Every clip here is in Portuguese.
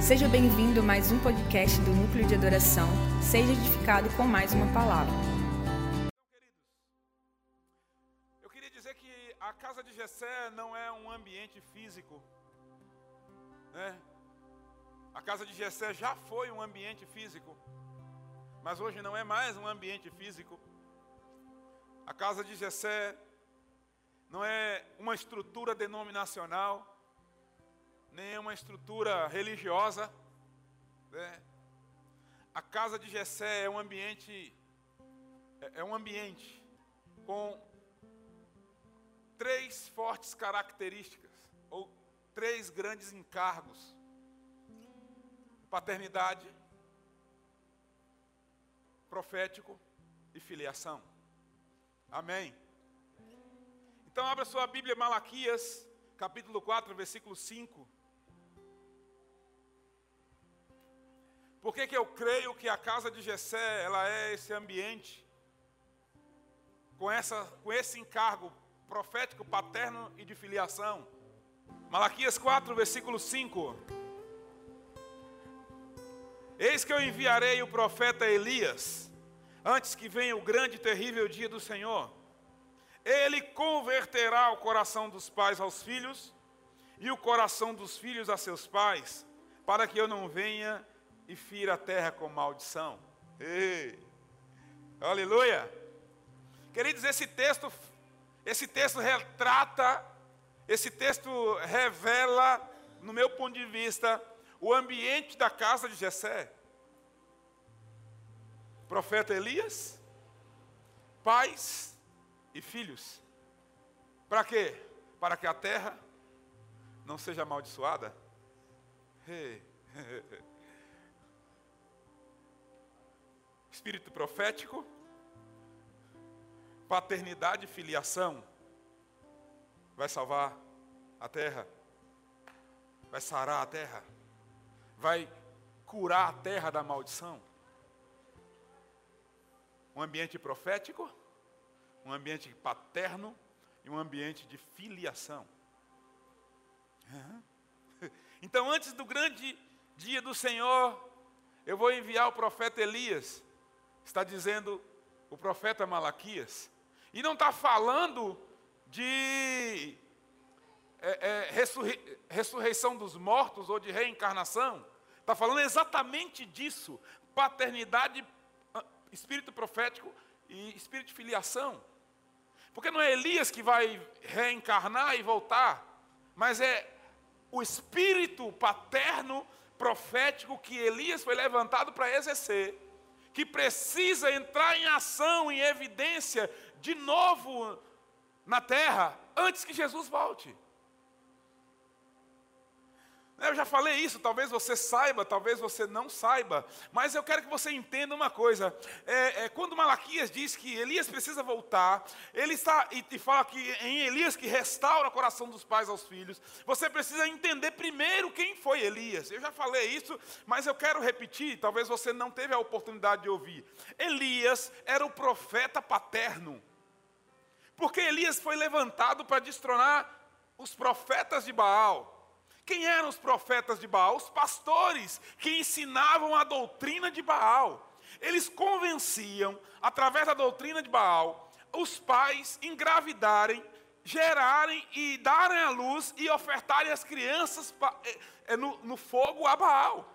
Seja bem-vindo a mais um podcast do Núcleo de Adoração. Seja edificado com mais uma palavra. Então, queridos, eu queria dizer que a casa de Jessé não é um ambiente físico, né? A casa de Jessé já foi um ambiente físico, mas hoje não é mais um ambiente físico. A casa de Jessé não é uma estrutura denominacional, nem uma estrutura religiosa. Né? A casa de Jessé é um ambiente é, é um ambiente com três fortes características ou três grandes encargos: paternidade, profético e filiação. Amém. Então abra sua Bíblia Malaquias, capítulo 4, versículo 5. Por que, que eu creio que a casa de Jessé, ela é esse ambiente com, essa, com esse encargo profético, paterno e de filiação? Malaquias 4, versículo 5. Eis que eu enviarei o profeta Elias, antes que venha o grande e terrível dia do Senhor. Ele converterá o coração dos pais aos filhos e o coração dos filhos a seus pais, para que eu não venha e fira a terra com maldição. Ei, aleluia! Queridos, esse texto, esse texto retrata, esse texto revela, no meu ponto de vista, o ambiente da casa de Jessé. Profeta Elias, pais e filhos. Para quê? Para que a terra não seja amaldiçoada. Hey. espírito profético, paternidade e filiação. Vai salvar a terra, vai sarar a terra, vai curar a terra da maldição. Um ambiente profético, um ambiente paterno e um ambiente de filiação. Então, antes do grande dia do Senhor, eu vou enviar o profeta Elias está dizendo o profeta Malaquias. E não está falando de é, é, ressurrei, ressurreição dos mortos ou de reencarnação. Está falando exatamente disso: paternidade, ah, espírito profético e espírito de filiação. Porque não é Elias que vai reencarnar e voltar, mas é o espírito paterno profético que Elias foi levantado para exercer que precisa entrar em ação, em evidência, de novo na terra, antes que Jesus volte. Eu já falei isso, talvez você saiba, talvez você não saiba, mas eu quero que você entenda uma coisa. É, é, quando Malaquias diz que Elias precisa voltar, ele está e, e fala que em Elias que restaura o coração dos pais aos filhos. Você precisa entender primeiro quem foi Elias. Eu já falei isso, mas eu quero repetir. Talvez você não teve a oportunidade de ouvir. Elias era o profeta paterno, porque Elias foi levantado para destronar os profetas de Baal. Quem eram os profetas de Baal? Os pastores que ensinavam a doutrina de Baal. Eles convenciam, através da doutrina de Baal, os pais engravidarem, gerarem e darem à luz e ofertarem as crianças eh, eh, no, fogo a Baal.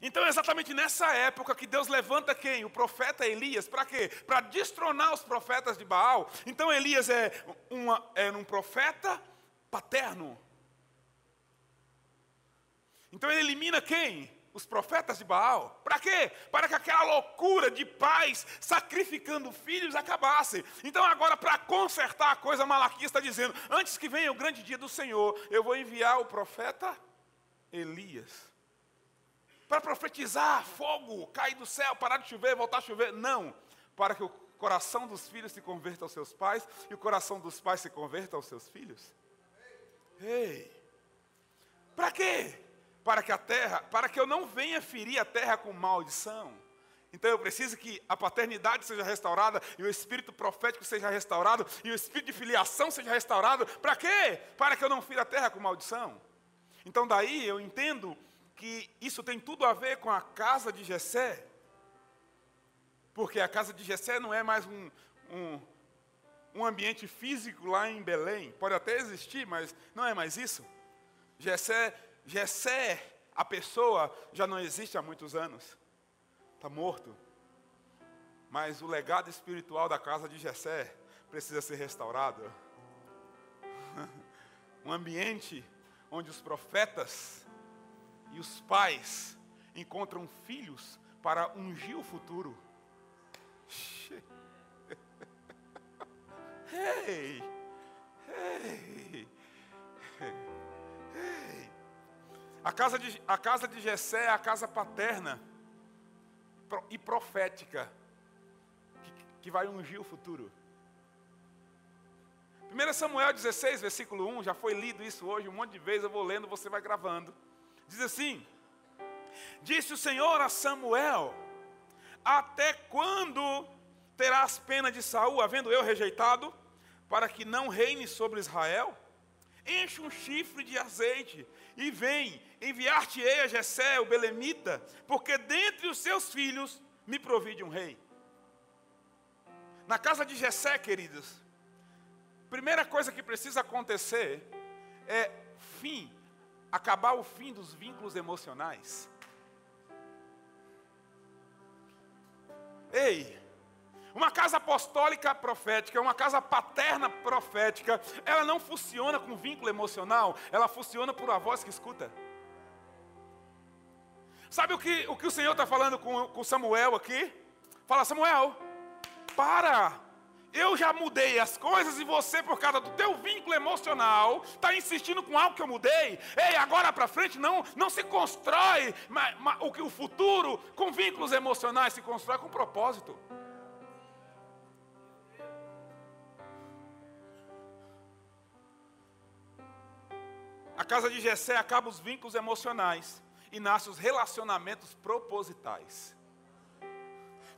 Então é exatamente nessa época que Deus levanta quem? O profeta Elias. Para quê? Para destronar os profetas de Baal. Então Elias é, uma, é um profeta paterno. Então ele elimina quem? Os profetas de Baal. Para quê? Para que aquela loucura de pais sacrificando filhos acabasse. Então, agora, para consertar a coisa, Malaquias está dizendo: antes que venha o grande dia do Senhor, eu vou enviar o profeta Elias. Para profetizar fogo, cair do céu, parar de chover, voltar a chover. Não. Para que o coração dos filhos se converta aos seus pais e o coração dos pais se converta aos seus filhos. Ei, para quê? Para que a terra, para que eu não venha ferir a terra com maldição. Então eu preciso que a paternidade seja restaurada e o espírito profético seja restaurado e o espírito de filiação seja restaurado. Para quê? Para que eu não fira a terra com maldição. Então daí eu entendo que isso tem tudo a ver com a casa de Jessé. Porque a casa de Jessé não é mais um, um, um ambiente físico lá em Belém. Pode até existir, mas não é mais isso. Jessé, Jessé a pessoa, já não existe há muitos anos. Está morto. Mas o legado espiritual da casa de Jessé precisa ser restaurado. Um ambiente onde os profetas e os pais encontram filhos para ungir o futuro. Ei, ei, ei. A casa de, a casa de Jessé é a casa paterna e profética que, que vai ungir o futuro. 1 Samuel 16, versículo 1, já foi lido isso hoje um monte de vezes, eu vou lendo, você vai gravando. Diz assim: Disse o Senhor a Samuel: Até quando terás pena de Saul, havendo eu rejeitado, para que não reine sobre Israel? Enche um chifre de azeite e vem enviar-te-ei a Jessé, o belemita, porque dentre os seus filhos me provide um rei. Na casa de Jessé, queridos, primeira coisa que precisa acontecer é fim, acabar o fim dos vínculos emocionais. Ei, uma casa apostólica profética, uma casa paterna profética, ela não funciona com vínculo emocional, ela funciona por uma voz que escuta. Sabe o que o, que o Senhor está falando com, com Samuel aqui? Fala, Samuel, para! Eu já mudei as coisas e você, por causa do teu vínculo emocional, está insistindo com algo que eu mudei. Ei, agora para frente não, não se constrói mas, mas, o que o futuro com vínculos emocionais se constrói com propósito. A casa de Jessé acaba os vínculos emocionais e nasce os relacionamentos propositais.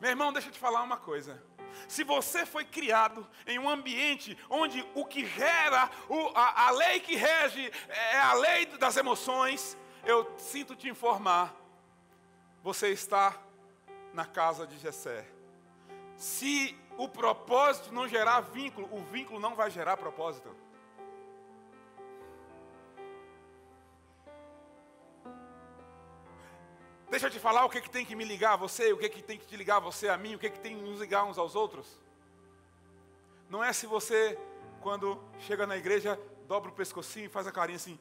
Meu irmão, deixa eu te falar uma coisa. Se você foi criado em um ambiente onde o que gera, o, a, a lei que rege é a lei das emoções, eu sinto te informar, você está na casa de Jessé. Se o propósito não gerar vínculo, o vínculo não vai gerar propósito. Deixa eu te falar o que, que tem que me ligar a você, o que, que tem que te ligar a você a mim, o que, que tem que nos ligar uns aos outros. Não é se você, quando chega na igreja, dobra o pescocinho e faz a carinha assim.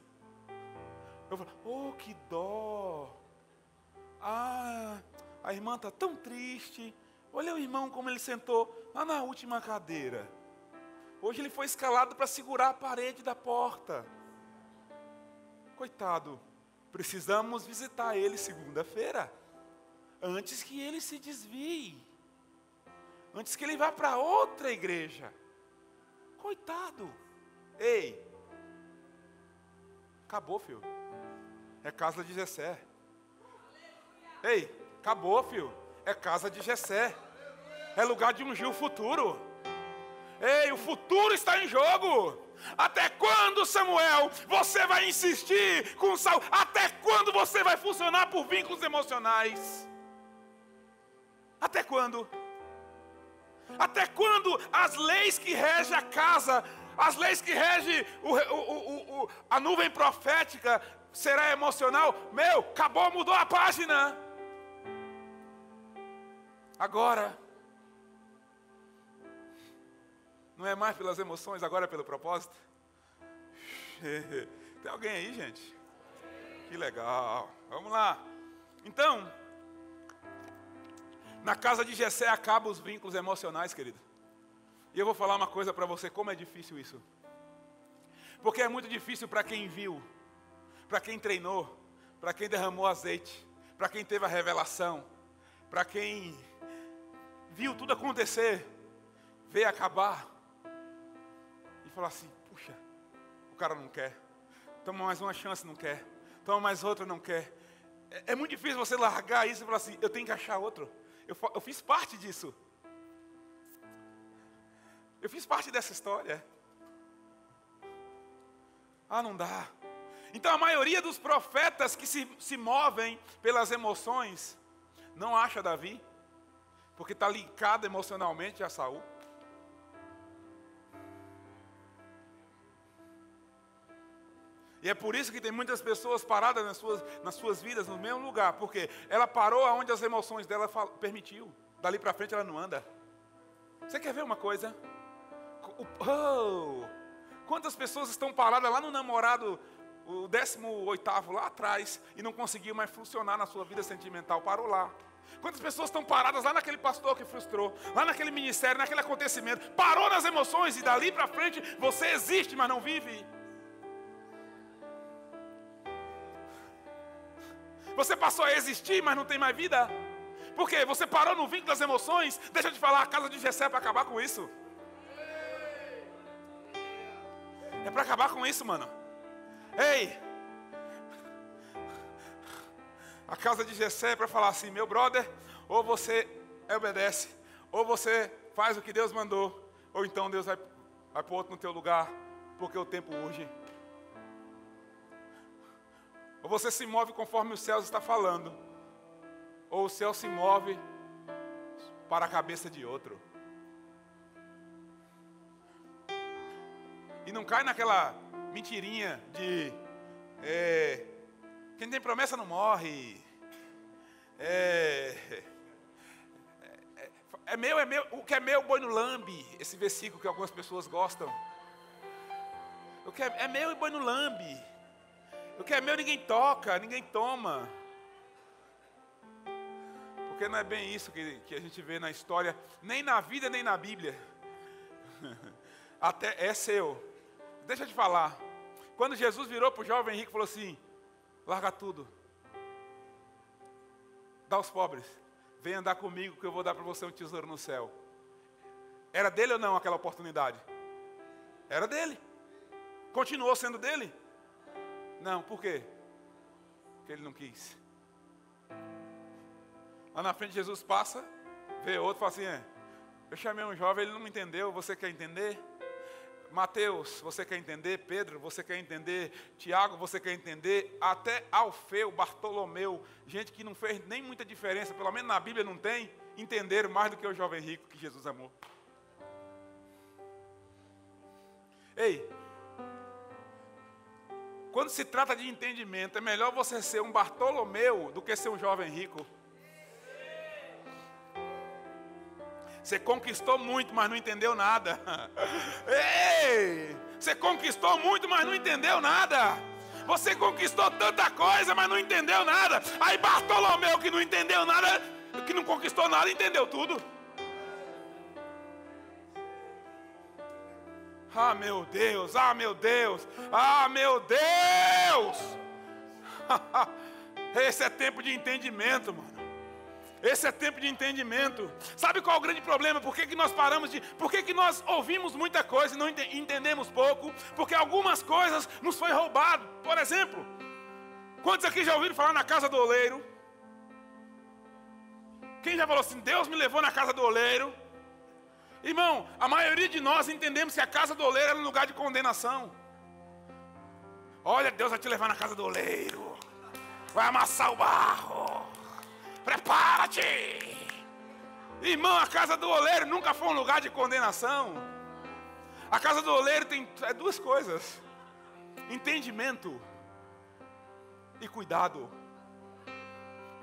Eu falo, oh, que dó. Ah, a irmã está tão triste. Olha o irmão como ele sentou lá na última cadeira. Hoje ele foi escalado para segurar a parede da porta. Coitado. Precisamos visitar ele segunda-feira, antes que ele se desvie, antes que ele vá para outra igreja. Coitado. Ei, acabou, filho. É casa de Jessé. Ei, acabou, filho. É casa de Jessé. É lugar de ungir o futuro. Ei, o futuro está em jogo. Até quando, Samuel, você vai insistir com Saul? Até quando você vai funcionar por vínculos emocionais? Até quando? Até quando as leis que regem a casa, as leis que regem o, o, o, a nuvem profética será emocional? Meu, acabou, mudou a página. Agora, Não é mais pelas emoções, agora é pelo propósito? Tem alguém aí, gente? Que legal. Vamos lá. Então, na casa de Jessé acabam os vínculos emocionais, querido. E eu vou falar uma coisa para você, como é difícil isso. Porque é muito difícil para quem viu, para quem treinou, para quem derramou azeite, para quem teve a revelação, para quem viu tudo acontecer, ver acabar falar assim: puxa, o cara não quer. Toma mais uma chance, não quer. Toma mais outra, não quer. É, é muito difícil você largar isso e falar assim: eu tenho que achar outro. Eu, eu fiz parte disso. Eu fiz parte dessa história. Ah, não dá. Então a maioria dos profetas que se, se movem pelas emoções não acha Davi, porque está ligado emocionalmente a Saul. E é por isso que tem muitas pessoas paradas nas suas, nas suas vidas no mesmo lugar, porque ela parou aonde as emoções dela permitiu. Dali para frente ela não anda. Você quer ver uma coisa? Oh, quantas pessoas estão paradas lá no namorado, o 18 lá atrás, e não conseguiu mais funcionar na sua vida sentimental? Parou lá. Quantas pessoas estão paradas lá naquele pastor que frustrou, lá naquele ministério, naquele acontecimento, parou nas emoções e dali para frente você existe, mas não vive. Você passou a existir, mas não tem mais vida. Por quê? Você parou no vínculo das emoções. Deixa eu te falar, a casa de Jessé é para acabar com isso. É para acabar com isso, mano. Ei! A casa de Jessé é para falar assim, meu brother, ou você obedece, ou você faz o que Deus mandou, ou então Deus vai, vai pôr outro no teu lugar, porque o tempo urge. Ou você se move conforme os céus está falando, ou o céu se move para a cabeça de outro. E não cai naquela mentirinha de é, quem tem promessa não morre. É, é, é, meu, é meu, o que é meu, boi no lambe. Esse versículo que algumas pessoas gostam. O que é, é meu e boi no lambe. O que é meu ninguém toca, ninguém toma. Porque não é bem isso que, que a gente vê na história, nem na vida, nem na Bíblia. Até é seu. Deixa eu te falar. Quando Jesus virou para o jovem rico e falou assim: larga tudo, dá aos pobres, vem andar comigo que eu vou dar para você um tesouro no céu. Era dele ou não aquela oportunidade? Era dele. Continuou sendo dele. Não, por quê? Porque ele não quis. Lá na frente Jesus passa, vê outro e fala assim: é, Eu chamei um jovem, ele não me entendeu, você quer entender? Mateus, você quer entender? Pedro, você quer entender? Tiago, você quer entender? Até Alfeu, Bartolomeu, gente que não fez nem muita diferença, pelo menos na Bíblia não tem, entenderam mais do que o jovem rico que Jesus amou. Ei, quando se trata de entendimento, é melhor você ser um Bartolomeu do que ser um jovem rico. Você conquistou muito, mas não entendeu nada. Ei! Você conquistou muito, mas não entendeu nada. Você conquistou tanta coisa, mas não entendeu nada. Aí Bartolomeu, que não entendeu nada, que não conquistou nada, entendeu tudo. Ah, meu Deus, ah, meu Deus, ah, meu Deus. Esse é tempo de entendimento, mano. Esse é tempo de entendimento. Sabe qual é o grande problema? Por que, que nós paramos de. Por que, que nós ouvimos muita coisa e não entendemos pouco? Porque algumas coisas nos foi roubado. Por exemplo, quantos aqui já ouviram falar na casa do oleiro? Quem já falou assim, Deus me levou na casa do oleiro? Irmão, a maioria de nós entendemos que a casa do oleiro é um lugar de condenação. Olha, Deus vai te levar na casa do oleiro. Vai amassar o barro. Prepara-te. Irmão, a casa do oleiro nunca foi um lugar de condenação. A casa do oleiro tem é duas coisas: entendimento e cuidado.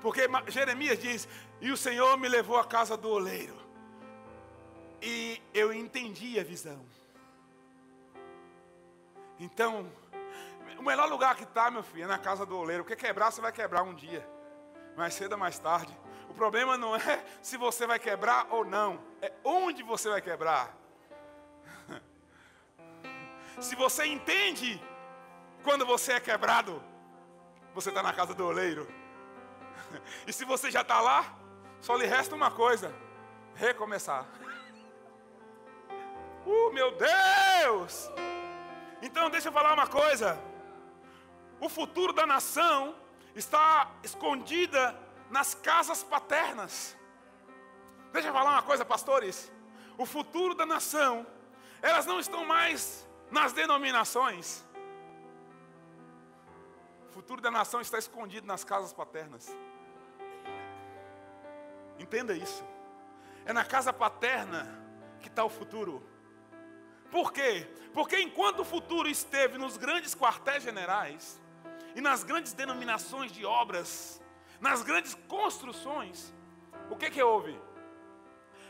Porque Jeremias diz: E o Senhor me levou à casa do oleiro e eu entendi a visão. Então, o melhor lugar que está, meu filho, é na casa do oleiro. Porque quebrar, você vai quebrar um dia. Mais cedo ou mais tarde. O problema não é se você vai quebrar ou não. É onde você vai quebrar. Se você entende quando você é quebrado, você está na casa do oleiro. E se você já está lá, só lhe resta uma coisa: recomeçar. Uh, meu Deus! Então, deixa eu falar uma coisa. O futuro da nação está escondida nas casas paternas. Deixa eu falar uma coisa, pastores. O futuro da nação, elas não estão mais nas denominações. O futuro da nação está escondido nas casas paternas. Entenda isso. É na casa paterna que está o futuro. Por quê? Porque enquanto o futuro esteve nos grandes quartéis generais e nas grandes denominações de obras, nas grandes construções, o que que houve?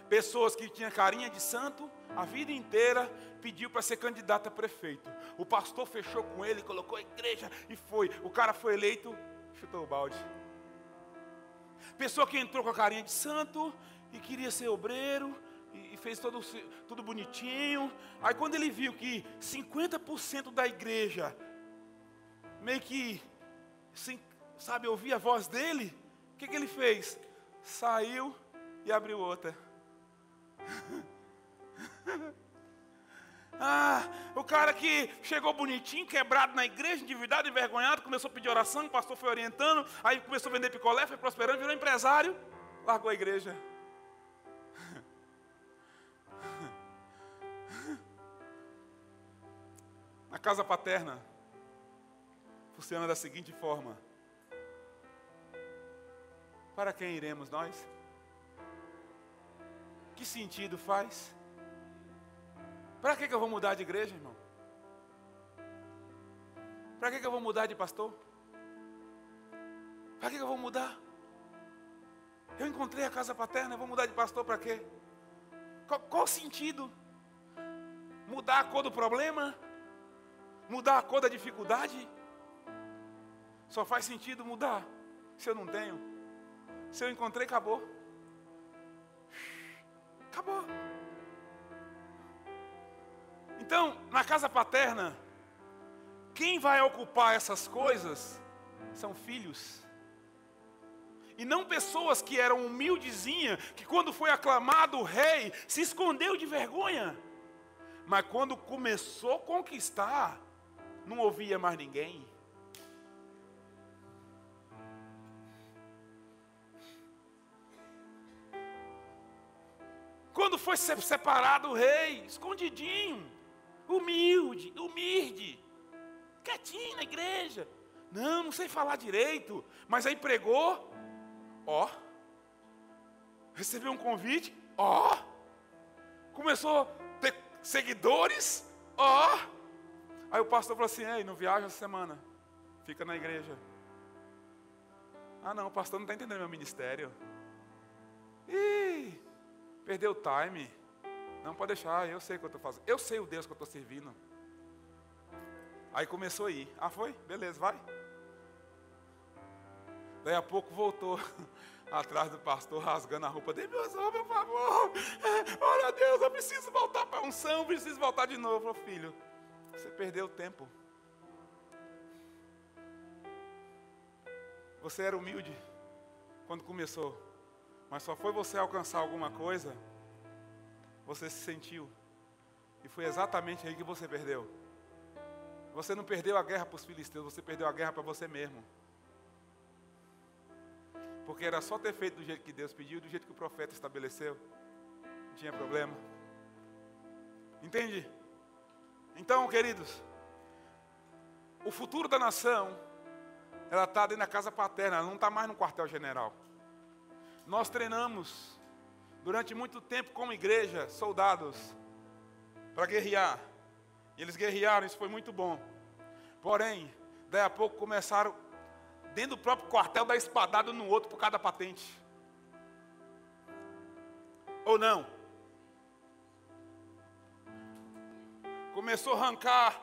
Pessoas que tinham carinha de santo, a vida inteira pediu para ser candidato a prefeito. O pastor fechou com ele, colocou a igreja e foi. O cara foi eleito, chutou o balde. Pessoa que entrou com a carinha de santo e queria ser obreiro e fez todo, tudo bonitinho. Aí quando ele viu que 50% da igreja meio que, sabe, ouvia a voz dele, o que, que ele fez? Saiu e abriu outra. Ah, o cara que chegou bonitinho, quebrado na igreja, endividado, envergonhado, começou a pedir oração, o pastor foi orientando, aí começou a vender picolé, foi prosperando, virou empresário, largou a igreja. Na casa paterna, funciona da seguinte forma: Para quem iremos nós? Que sentido faz? Para que, que eu vou mudar de igreja, irmão? Para que, que eu vou mudar de pastor? Para que, que eu vou mudar? Eu encontrei a casa paterna, eu vou mudar de pastor para quê? Qual, qual o sentido? Mudar a cor do problema? Mudar a cor da dificuldade? Só faz sentido mudar se eu não tenho. Se eu encontrei, acabou. Acabou. Então, na casa paterna, quem vai ocupar essas coisas são filhos. E não pessoas que eram humildezinha, que quando foi aclamado o rei, se escondeu de vergonha. Mas quando começou a conquistar, não ouvia mais ninguém. Quando foi separado o rei, escondidinho, humilde, humilde, quietinho na igreja. Não, não sei falar direito, mas aí pregou, ó, recebeu um convite, ó, começou a ter seguidores, ó. Aí o pastor falou assim: Ei, não viaja essa semana, fica na igreja. Ah, não, o pastor não está entendendo meu ministério. Ih, perdeu o time. Não, pode deixar, eu sei o que eu estou fazendo. Eu sei o Deus que eu estou servindo. Aí começou a ir. Ah, foi? Beleza, vai. Daí a pouco voltou atrás do pastor, rasgando a roupa dele. Meu Deus, por favor. Olha, Deus, eu preciso voltar para a unção, preciso voltar de novo. Falei, filho, você perdeu o tempo. Você era humilde quando começou, mas só foi você alcançar alguma coisa você se sentiu. E foi exatamente aí que você perdeu. Você não perdeu a guerra para os filisteus, você perdeu a guerra para você mesmo. Porque era só ter feito do jeito que Deus pediu, do jeito que o profeta estabeleceu. Não tinha problema. Entende? Então, queridos, o futuro da nação, ela está dentro da casa paterna, ela não está mais no quartel general. Nós treinamos durante muito tempo como igreja, soldados, para guerrear. E eles guerrearam, isso foi muito bom. Porém, daí a pouco começaram, dentro do próprio quartel, dar espadada no outro por cada patente. Ou não? Começou a arrancar,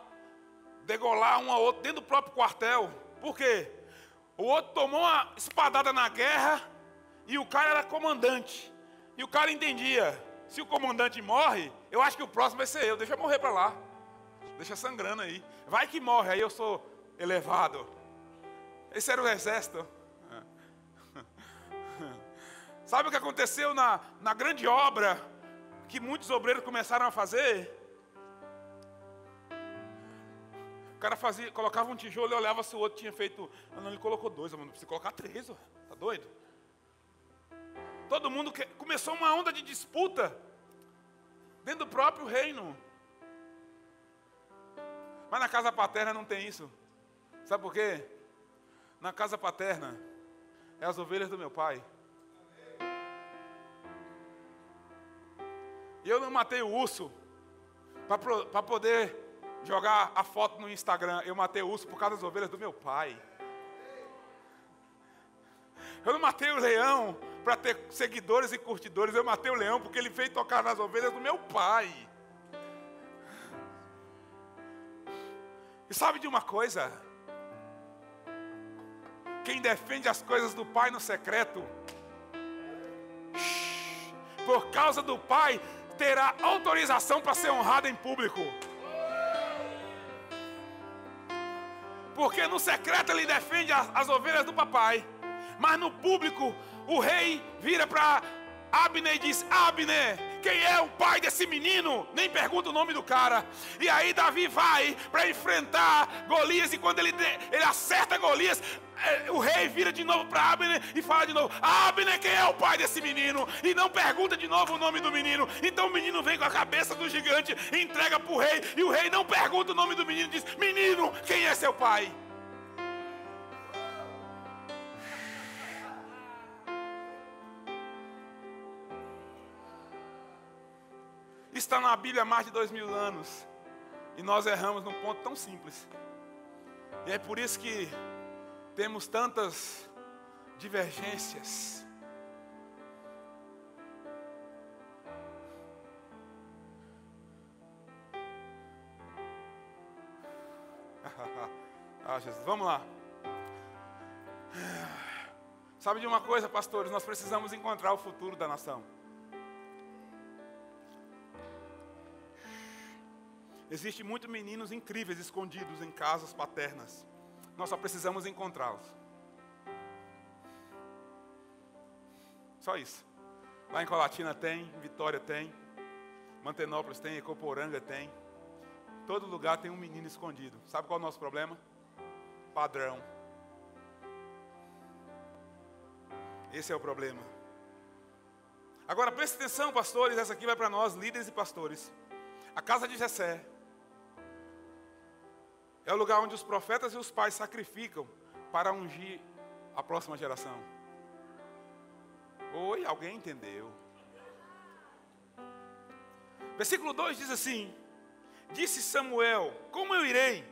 degolar um ao outro dentro do próprio quartel. Por quê? O outro tomou uma espadada na guerra e o cara era comandante. E o cara entendia: se o comandante morre, eu acho que o próximo vai ser eu, deixa eu morrer para lá. Deixa sangrando aí. Vai que morre, aí eu sou elevado. Esse era o exército. Sabe o que aconteceu na, na grande obra que muitos obreiros começaram a fazer? O cara fazia, colocava um tijolo e olhava se o outro tinha feito. Ah, não, ele colocou dois, mano. Precisa colocar três, ó. tá doido? Todo mundo começou uma onda de disputa dentro do próprio reino. Mas na casa paterna não tem isso. Sabe por quê? na casa paterna é as ovelhas do meu pai. E eu não matei o urso para poder jogar a foto no Instagram. Eu matei o urso por causa das ovelhas do meu pai. Eu não matei o leão para ter seguidores e curtidores. Eu matei o leão porque ele veio tocar nas ovelhas do meu pai. E sabe de uma coisa? Quem defende as coisas do pai no secreto, por causa do pai, terá autorização para ser honrado em público. Porque no secreto ele defende as, as ovelhas do papai, mas no público o rei vira para Abner e diz: Abner, quem é o pai desse menino? Nem pergunta o nome do cara. E aí Davi vai para enfrentar Golias. E quando ele, ele acerta Golias, é, o rei vira de novo para Abner e fala de novo: Abner, quem é o pai desse menino? E não pergunta de novo o nome do menino. Então o menino vem com a cabeça do gigante, entrega para o rei. E o rei não pergunta o nome do menino, diz: Menino, quem é seu pai? Está na Bíblia há mais de dois mil anos. E nós erramos num ponto tão simples. E é por isso que temos tantas divergências. ah, Jesus, vamos lá. Sabe de uma coisa, pastores? Nós precisamos encontrar o futuro da nação. Existem muitos meninos incríveis escondidos em casas paternas. Nós só precisamos encontrá-los. Só isso. Lá em Colatina tem, em Vitória tem, Mantenópolis tem, Ecoporanga tem. Todo lugar tem um menino escondido. Sabe qual é o nosso problema? Padrão. Esse é o problema. Agora preste atenção, pastores, essa aqui vai para nós, líderes e pastores. A casa de Jessé é o lugar onde os profetas e os pais sacrificam para ungir a próxima geração. Oi, alguém entendeu? Versículo 2 diz assim: Disse Samuel: Como eu irei?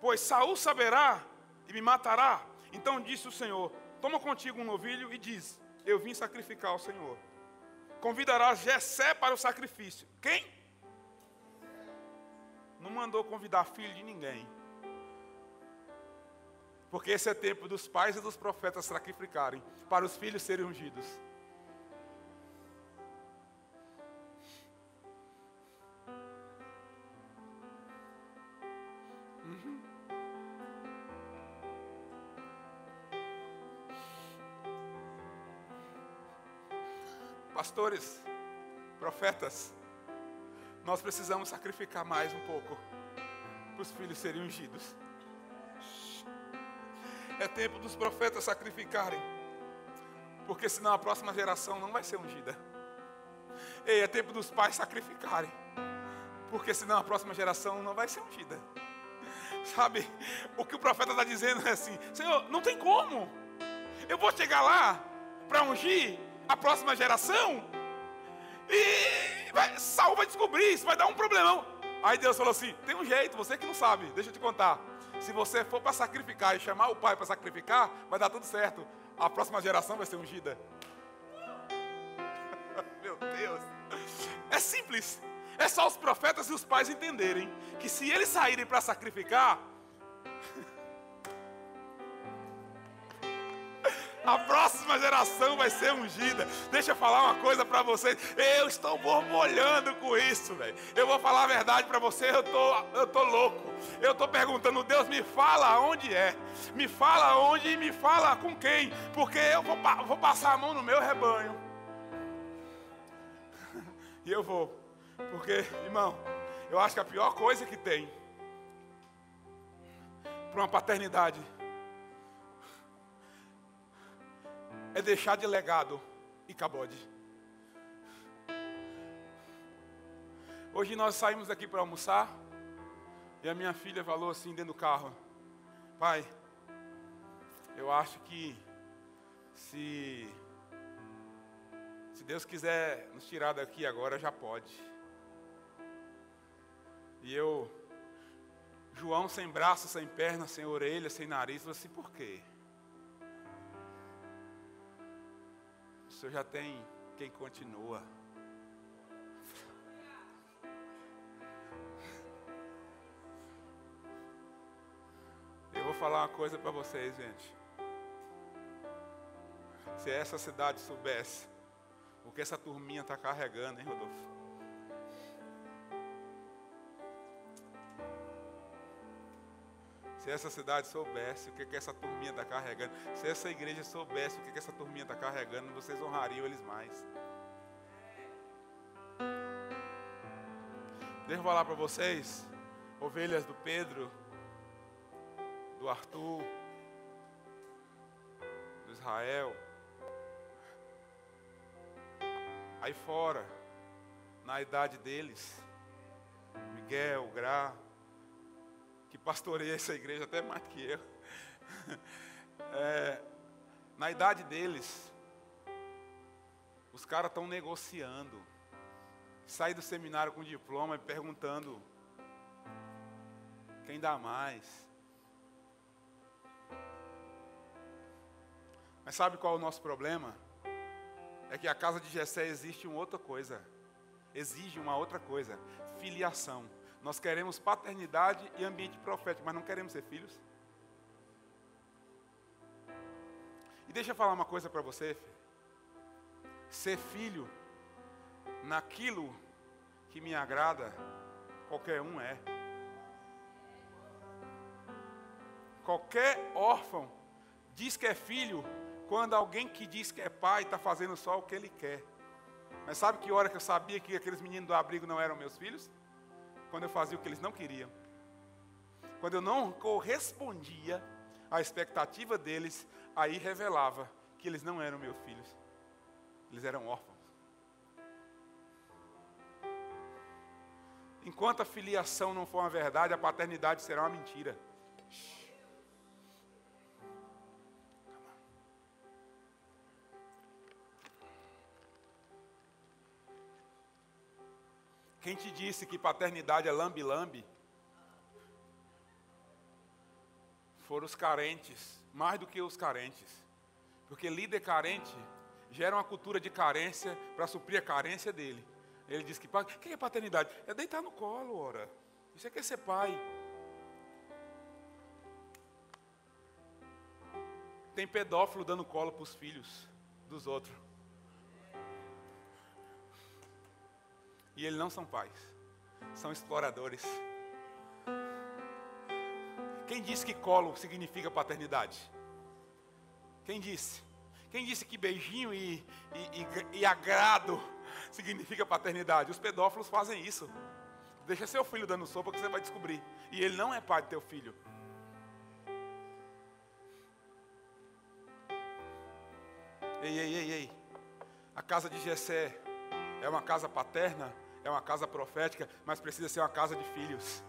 Pois Saul saberá e me matará. Então disse o Senhor: Toma contigo um novilho e diz: Eu vim sacrificar ao Senhor. Convidarás Jessé para o sacrifício. Quem? Não mandou convidar filho de ninguém. Porque esse é tempo dos pais e dos profetas sacrificarem para os filhos serem ungidos. Uhum. Pastores, profetas, nós precisamos sacrificar mais um pouco para os filhos serem ungidos. É tempo dos profetas sacrificarem, porque senão a próxima geração não vai ser ungida. Ei, é tempo dos pais sacrificarem, porque senão a próxima geração não vai ser ungida. Sabe, o que o profeta está dizendo é assim: Senhor, não tem como. Eu vou chegar lá para ungir a próxima geração e vai, Saul vai descobrir, isso vai dar um problemão. Aí Deus falou assim: tem um jeito, você que não sabe, deixa eu te contar. Se você for para sacrificar e chamar o pai para sacrificar, vai dar tudo certo. A próxima geração vai ser ungida. Meu Deus. É simples. É só os profetas e os pais entenderem que se eles saírem para sacrificar, A próxima geração vai ser ungida. Deixa eu falar uma coisa para vocês. Eu estou borbulhando com isso, velho. Eu vou falar a verdade para você. Eu tô, eu tô louco. Eu tô perguntando, Deus, me fala onde é. Me fala onde e me fala com quem. Porque eu vou, vou passar a mão no meu rebanho. E eu vou. Porque, irmão, eu acho que a pior coisa que tem para uma paternidade é deixar de legado e cabode. Hoje nós saímos aqui para almoçar e a minha filha falou assim dentro do carro: Pai, Eu acho que se se Deus quiser nos tirar daqui agora, já pode. E eu, João sem braço, sem perna, sem orelha, sem nariz, falei assim, por quê? Senhor já tem quem continua. Eu vou falar uma coisa para vocês, gente. Se essa cidade soubesse o que essa turminha está carregando, hein, Rodolfo? Se essa cidade soubesse o que, que essa turminha está carregando, se essa igreja soubesse o que, que essa turminha está carregando, vocês honrariam eles mais. Deixa eu falar para vocês, ovelhas do Pedro, do Arthur, do Israel, aí fora, na idade deles, Miguel, Gra, que pastoreia essa igreja até mais que eu, é, na idade deles, os caras estão negociando, sair do seminário com diploma e perguntando quem dá mais. Mas sabe qual é o nosso problema? é que a casa de Jessé existe uma outra coisa. Exige uma outra coisa, filiação. Nós queremos paternidade e ambiente profético, mas não queremos ser filhos. E deixa eu falar uma coisa para você. Ser filho naquilo que me agrada, qualquer um é. Qualquer órfão diz que é filho quando alguém que diz que é pai está fazendo só o que ele quer. Mas sabe que hora que eu sabia que aqueles meninos do abrigo não eram meus filhos? Quando eu fazia o que eles não queriam. Quando eu não correspondia à expectativa deles, aí revelava que eles não eram meus filhos. Eles eram órfãos. Enquanto a filiação não for uma verdade, a paternidade será uma mentira. Quem te disse que paternidade é lambe-lambe? Foram os carentes, mais do que os carentes. Porque líder carente gera uma cultura de carência para suprir a carência dele. Ele diz que o que é paternidade? É deitar no colo, ora. Isso é é ser pai. Tem pedófilo dando colo para os filhos dos outros. E eles não são pais, são exploradores. Quem disse que colo significa paternidade? Quem disse? Quem disse que beijinho e, e, e, e agrado significa paternidade? Os pedófilos fazem isso. Deixa seu filho dando sopa que você vai descobrir. E ele não é pai do teu filho. Ei, ei, ei, ei. A casa de Jessé é uma casa paterna é uma casa profética, mas precisa ser uma casa de filhos.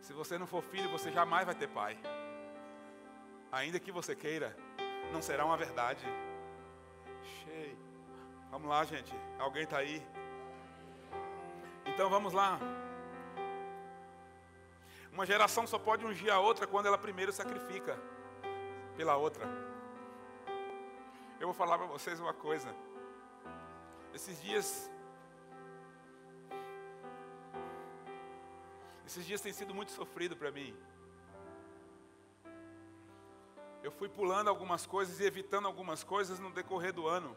Se você não for filho, você jamais vai ter pai. Ainda que você queira, não será uma verdade. Cheio. Vamos lá, gente. Alguém está aí? Então vamos lá. Uma geração só pode ungir a outra quando ela primeiro sacrifica pela outra. Eu vou falar para vocês uma coisa. Esses dias. Esses dias têm sido muito sofrido para mim. Eu fui pulando algumas coisas e evitando algumas coisas no decorrer do ano.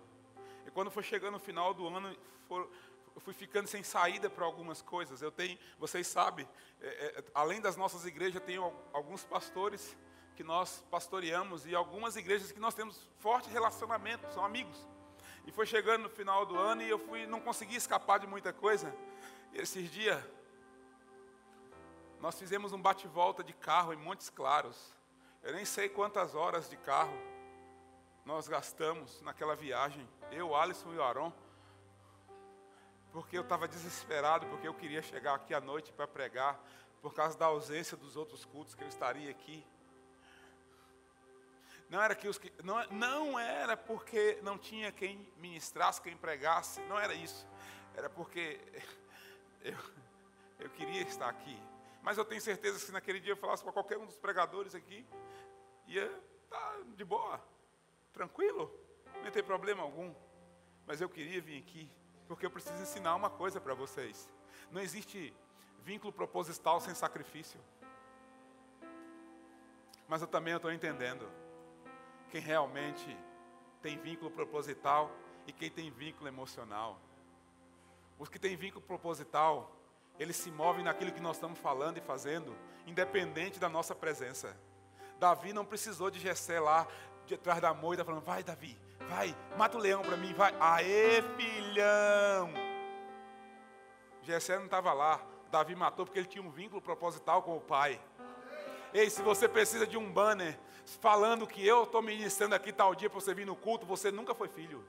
E quando foi chegando no final do ano, for, eu fui ficando sem saída para algumas coisas. Eu tenho, vocês sabem, é, é, além das nossas igrejas, tem alguns pastores que nós pastoreamos e algumas igrejas que nós temos forte relacionamento, são amigos. E foi chegando no final do ano e eu fui, não consegui escapar de muita coisa. E esses dias, nós fizemos um bate-volta de carro em Montes Claros. Eu nem sei quantas horas de carro nós gastamos naquela viagem. Eu, Alisson e o Aron. Porque eu estava desesperado, porque eu queria chegar aqui à noite para pregar, por causa da ausência dos outros cultos que eu estaria aqui. Não era que os que não, não era porque não tinha quem ministrasse, quem pregasse, não era isso. Era porque eu, eu queria estar aqui. Mas eu tenho certeza que se naquele dia eu falasse com qualquer um dos pregadores aqui, ia estar tá de boa, tranquilo, não ia ter problema algum. Mas eu queria vir aqui, porque eu preciso ensinar uma coisa para vocês. Não existe vínculo proposital sem sacrifício. Mas eu também estou entendendo quem realmente tem vínculo proposital e quem tem vínculo emocional. Os que têm vínculo proposital, eles se movem naquilo que nós estamos falando e fazendo, independente da nossa presença. Davi não precisou de Jessé lá de trás da moita falando: "Vai, Davi, vai, mata o leão para mim, vai". Aê, filhão! Jessé não estava lá. Davi matou porque ele tinha um vínculo proposital com o pai. Ei, se você precisa de um banner falando que eu estou ministrando aqui tal dia para você vir no culto, você nunca foi filho.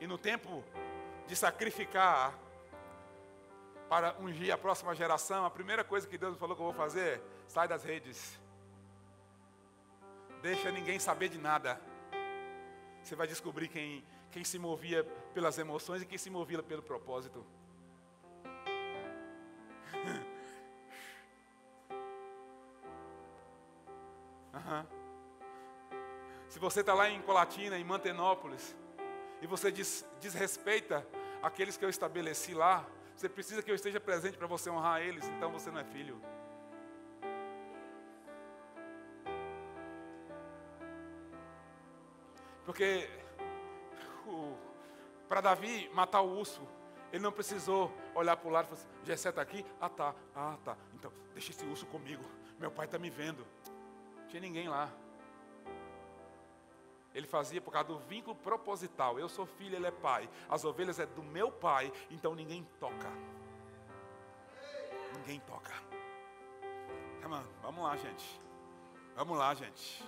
E no tempo de sacrificar para ungir a próxima geração, a primeira coisa que Deus falou que eu vou fazer é sai das redes. Deixa ninguém saber de nada. Você vai descobrir quem, quem se movia pelas emoções e quem se movia pelo propósito. Uhum. Se você está lá em Colatina, em Mantenópolis, e você diz, desrespeita aqueles que eu estabeleci lá, você precisa que eu esteja presente para você honrar eles, então você não é filho. Porque para Davi matar o urso, ele não precisou olhar para o lado e falar assim, está aqui? Ah tá, ah tá. Então, deixa esse urso comigo. Meu pai está me vendo. Tinha ninguém lá. Ele fazia por causa do vínculo proposital. Eu sou filho, ele é pai. As ovelhas é do meu pai, então ninguém toca. Ninguém toca. Come on, vamos lá, gente. Vamos lá, gente.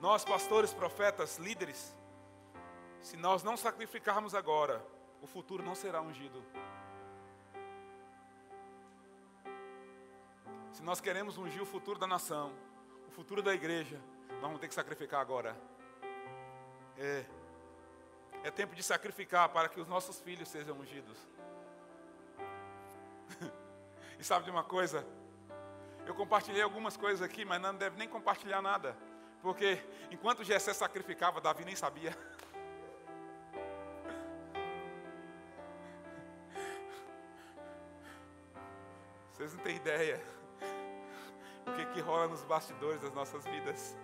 Nós, pastores, profetas, líderes, se nós não sacrificarmos agora, o futuro não será ungido. Se nós queremos ungir o futuro da nação, o futuro da igreja, nós vamos ter que sacrificar agora. É, é tempo de sacrificar para que os nossos filhos sejam ungidos. e sabe de uma coisa? Eu compartilhei algumas coisas aqui, mas não deve nem compartilhar nada. Porque enquanto Jessé sacrificava, Davi nem sabia. Vocês não têm ideia que, rola nos bastidores das nossas vidas.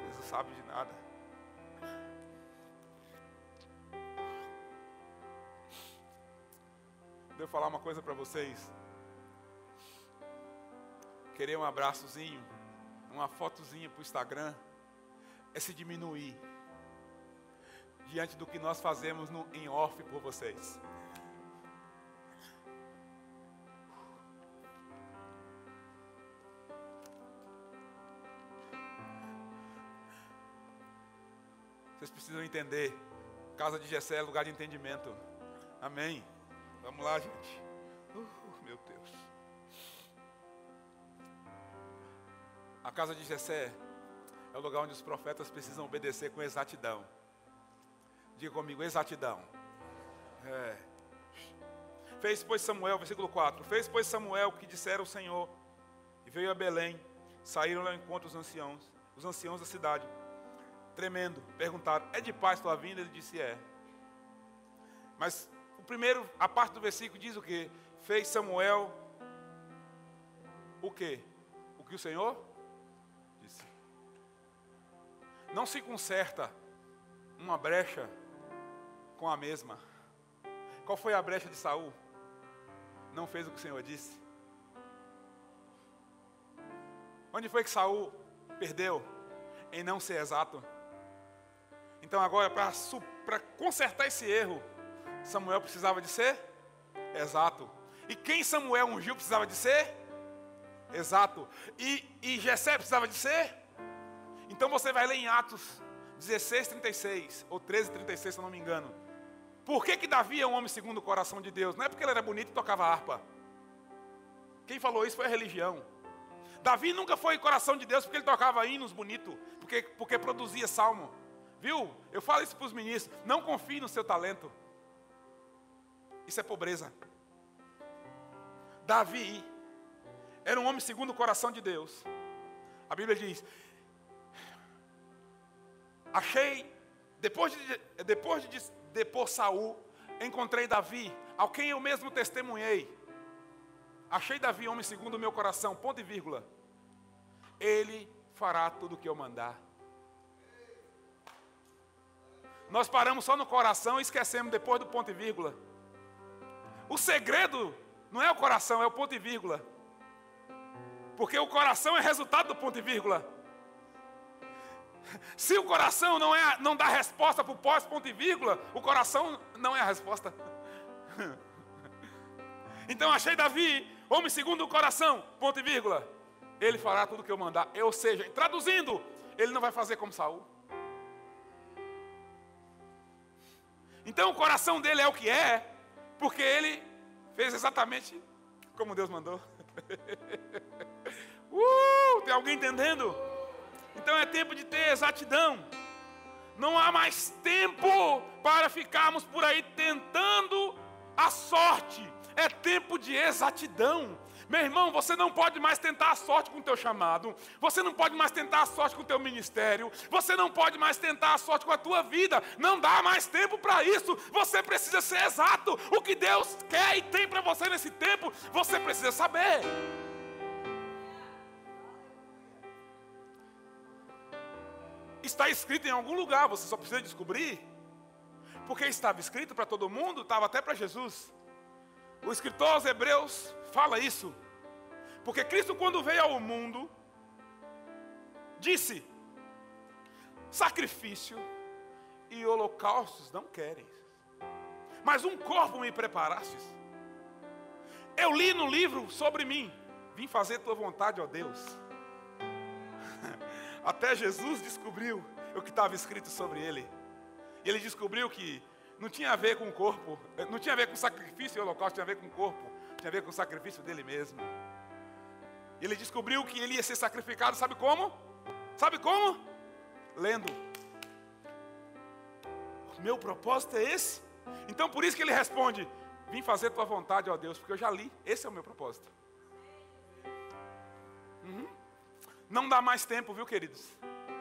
Vocês não sabem de nada. Eu falar uma coisa para vocês querer um abraçozinho, uma fotozinha para o Instagram, é se diminuir diante do que nós fazemos no, em off por vocês. Precisam entender. Casa de Gessé é lugar de entendimento. Amém. Vamos lá, gente. Uh, meu Deus. A casa de Jessé é o lugar onde os profetas precisam obedecer com exatidão. Diga comigo, exatidão. É. Fez, pois, Samuel, versículo 4: Fez, pois, Samuel o que dissera o Senhor, e veio a Belém. Saíram ao encontro os anciãos, os anciãos da cidade, tremendo. Perguntaram: É de paz tua vinda? Ele disse: É. Mas o primeiro, a parte do versículo diz o que? Fez Samuel o que? O que o Senhor não se conserta uma brecha com a mesma. Qual foi a brecha de Saul? Não fez o que o Senhor disse. Onde foi que Saul perdeu? Em não ser exato. Então agora, para consertar esse erro, Samuel precisava de ser exato. E quem Samuel ungiu precisava de ser exato. E, e Jessé precisava de ser então você vai ler em Atos, 16, 36, ou 13, 36, se eu não me engano. Por que, que Davi é um homem segundo o coração de Deus? Não é porque ele era bonito e tocava harpa. Quem falou isso foi a religião. Davi nunca foi coração de Deus porque ele tocava hinos bonitos, porque, porque produzia salmo. Viu? Eu falo isso para os ministros. Não confie no seu talento. Isso é pobreza. Davi era um homem segundo o coração de Deus. A Bíblia diz: Achei, depois de, depois de depor Saul, encontrei Davi, ao quem eu mesmo testemunhei. Achei Davi, homem segundo o meu coração, ponto e vírgula. Ele fará tudo o que eu mandar. Nós paramos só no coração e esquecemos depois do ponto e vírgula. O segredo não é o coração, é o ponto e vírgula. Porque o coração é resultado do ponto e vírgula. Se o coração não, é, não dá resposta para o pós-ponto e vírgula, o coração não é a resposta. Então achei Davi, homem segundo o coração, ponto e vírgula. Ele fará tudo o que eu mandar. Ou seja, traduzindo, ele não vai fazer como Saul. Então o coração dele é o que é, porque ele fez exatamente como Deus mandou. uh, tem alguém entendendo? Então é tempo de ter exatidão. Não há mais tempo para ficarmos por aí tentando a sorte. É tempo de exatidão. Meu irmão, você não pode mais tentar a sorte com o teu chamado. Você não pode mais tentar a sorte com o teu ministério. Você não pode mais tentar a sorte com a tua vida. Não dá mais tempo para isso. Você precisa ser exato. O que Deus quer e tem para você nesse tempo, você precisa saber. Está escrito em algum lugar, você só precisa descobrir. Porque estava escrito para todo mundo, estava até para Jesus. O escritor aos Hebreus fala isso. Porque Cristo, quando veio ao mundo, disse: sacrifício e holocaustos não querem, mas um corpo me preparastes. Eu li no livro sobre mim, vim fazer tua vontade, ó Deus. Até Jesus descobriu o que estava escrito sobre ele. Ele descobriu que não tinha a ver com o corpo, não tinha a ver com sacrifício e holocausto, tinha a ver com o corpo, tinha a ver com o sacrifício dele mesmo. Ele descobriu que ele ia ser sacrificado, sabe como? Sabe como? Lendo. Meu propósito é esse. Então por isso que ele responde: Vim fazer tua vontade, ó Deus, porque eu já li. Esse é o meu propósito. Uhum. Não dá mais tempo, viu, queridos?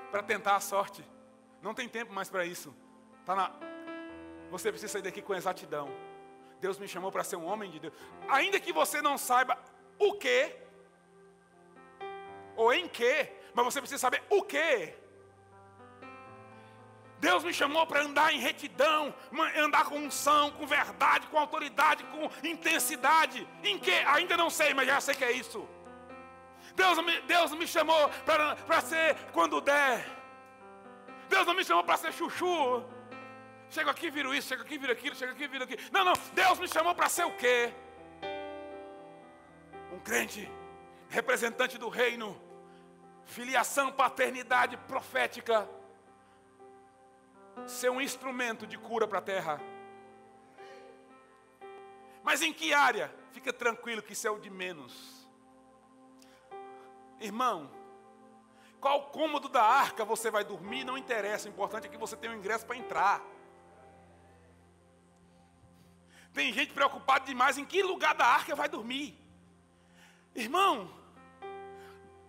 Para tentar a sorte. Não tem tempo mais para isso. Tá na, você precisa sair daqui com exatidão. Deus me chamou para ser um homem de Deus. Ainda que você não saiba o que, ou em que, mas você precisa saber o que. Deus me chamou para andar em retidão, andar com unção, com verdade, com autoridade, com intensidade. Em que? Ainda não sei, mas já sei que é isso. Deus Deus me chamou para ser quando der. Deus não me chamou para ser chuchu. Chego aqui, viro isso, chego aqui, viro aquilo, chego aqui, viro aquilo. Não, não, Deus me chamou para ser o quê? Um crente, representante do reino, filiação, paternidade profética, ser um instrumento de cura para a terra. Mas em que área? Fica tranquilo que isso é o de menos. Irmão, qual cômodo da arca você vai dormir não interessa, o importante é que você tenha um ingresso para entrar. Tem gente preocupada demais em que lugar da arca vai dormir. Irmão,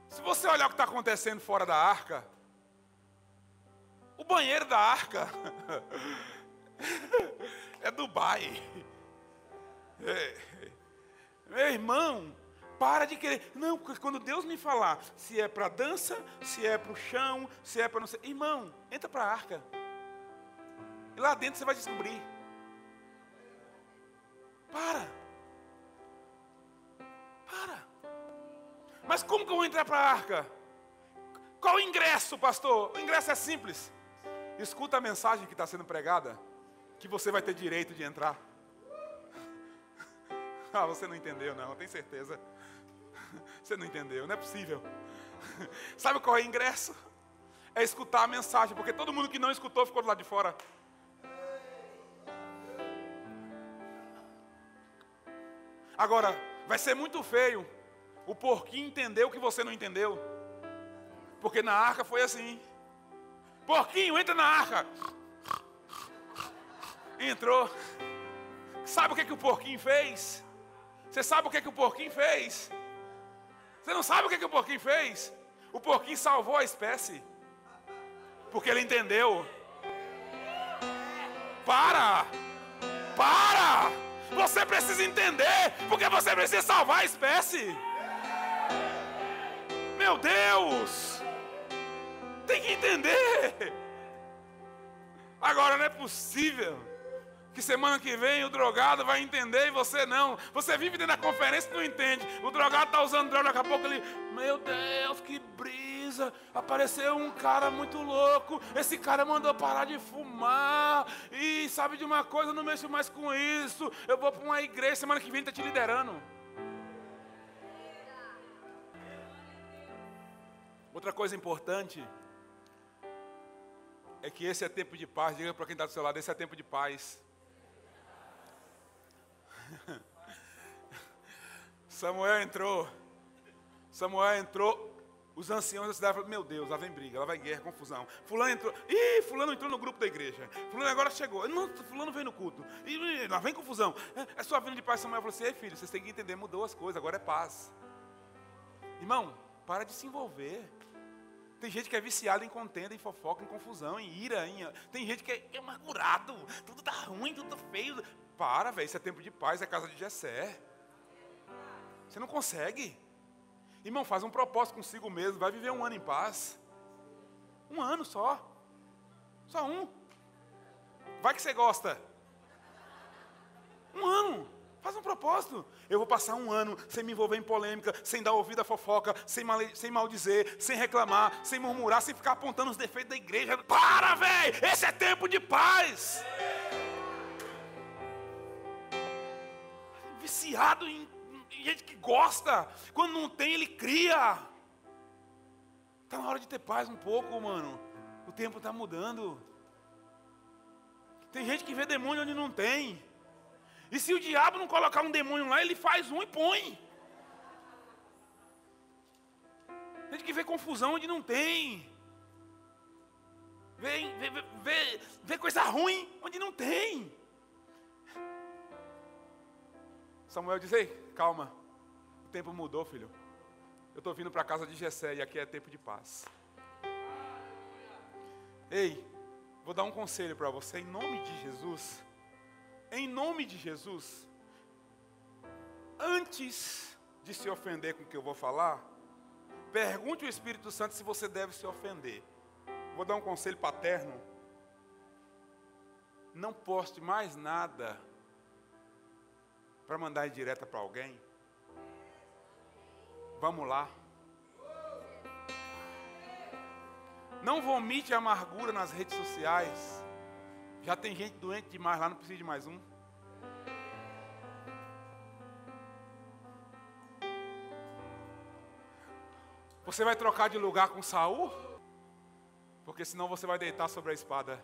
se você olhar o que está acontecendo fora da arca, o banheiro da arca é Dubai. É. Meu irmão, para de querer. Não, quando Deus me falar se é para dança, se é para o chão, se é para não sei. Irmão, entra para a arca. E lá dentro você vai descobrir. Para. Para. Mas como que eu vou entrar para a arca? Qual o ingresso, pastor? O ingresso é simples. Escuta a mensagem que está sendo pregada, que você vai ter direito de entrar. Ah, você não entendeu, não, eu tenho certeza. Você não entendeu, não é possível. Sabe qual é o ingresso? é escutar a mensagem, porque todo mundo que não escutou ficou do lado de fora. Agora, vai ser muito feio o porquinho entender o que você não entendeu. Porque na arca foi assim. Porquinho, entra na arca. Entrou. Sabe o que, que o porquinho fez? Você sabe o que, que o porquinho fez? Você não sabe o que, que o porquinho fez? O porquinho salvou a espécie. Porque ele entendeu. Para! Para! Você precisa entender, porque você precisa salvar a espécie. Meu Deus! Tem que entender. Agora não é possível que semana que vem o drogado vai entender e você não. Você vive dentro da conferência e não entende. O drogado está usando droga, daqui a pouco ele, meu Deus, que brisa. Apareceu um cara muito louco. Esse cara mandou parar de fumar. E sabe de uma coisa, eu não mexo mais com isso. Eu vou para uma igreja, semana que vem está te liderando. Outra coisa importante é que esse é tempo de paz. Diga para quem está do seu lado, esse é tempo de paz. Samuel entrou. Samuel entrou. Os anciãos da cidade falaram: Meu Deus, lá vem briga, lá vai guerra, confusão. Fulano entrou. Ih, Fulano entrou no grupo da igreja. Fulano agora chegou. Não, Fulano veio no culto. E lá vem confusão. É, é sua vida de paz. Samuel falou assim: Ei, filho, vocês têm que entender, mudou as coisas, agora é paz. Irmão, para de se envolver. Tem gente que é viciada em contenda, em fofoca, em confusão, em ira. Em... Tem gente que é, é amargurado. Tudo tá ruim, tudo tá feio. Para, velho, isso é tempo de paz, é casa de Jessé. Você não consegue. Irmão, faz um propósito consigo mesmo, vai viver um ano em paz. Um ano só. Só um. Vai que você gosta. Um ano. Faz um propósito. Eu vou passar um ano sem me envolver em polêmica, sem dar ouvido à fofoca, sem, mal, sem maldizer, sem reclamar, sem murmurar, sem ficar apontando os defeitos da igreja. Para, velho! Esse é tempo de paz. Viciado em, em gente que gosta. Quando não tem, ele cria. Está na hora de ter paz um pouco, mano. O tempo está mudando. Tem gente que vê demônio onde não tem. E se o diabo não colocar um demônio lá, ele faz um e põe. Tem gente que vê confusão onde não tem. Vê, vê, vê, vê coisa ruim onde não tem. Samuel diz: Ei, calma, o tempo mudou, filho. Eu estou vindo para a casa de Jessé e aqui é tempo de paz. Ei, vou dar um conselho para você em nome de Jesus. Em nome de Jesus. Antes de se ofender com o que eu vou falar, pergunte ao Espírito Santo se você deve se ofender. Vou dar um conselho paterno. Não poste mais nada para mandar direta para alguém? Vamos lá. Não vomite amargura nas redes sociais. Já tem gente doente demais lá, não precisa de mais um. Você vai trocar de lugar com Saul? Porque senão você vai deitar sobre a espada.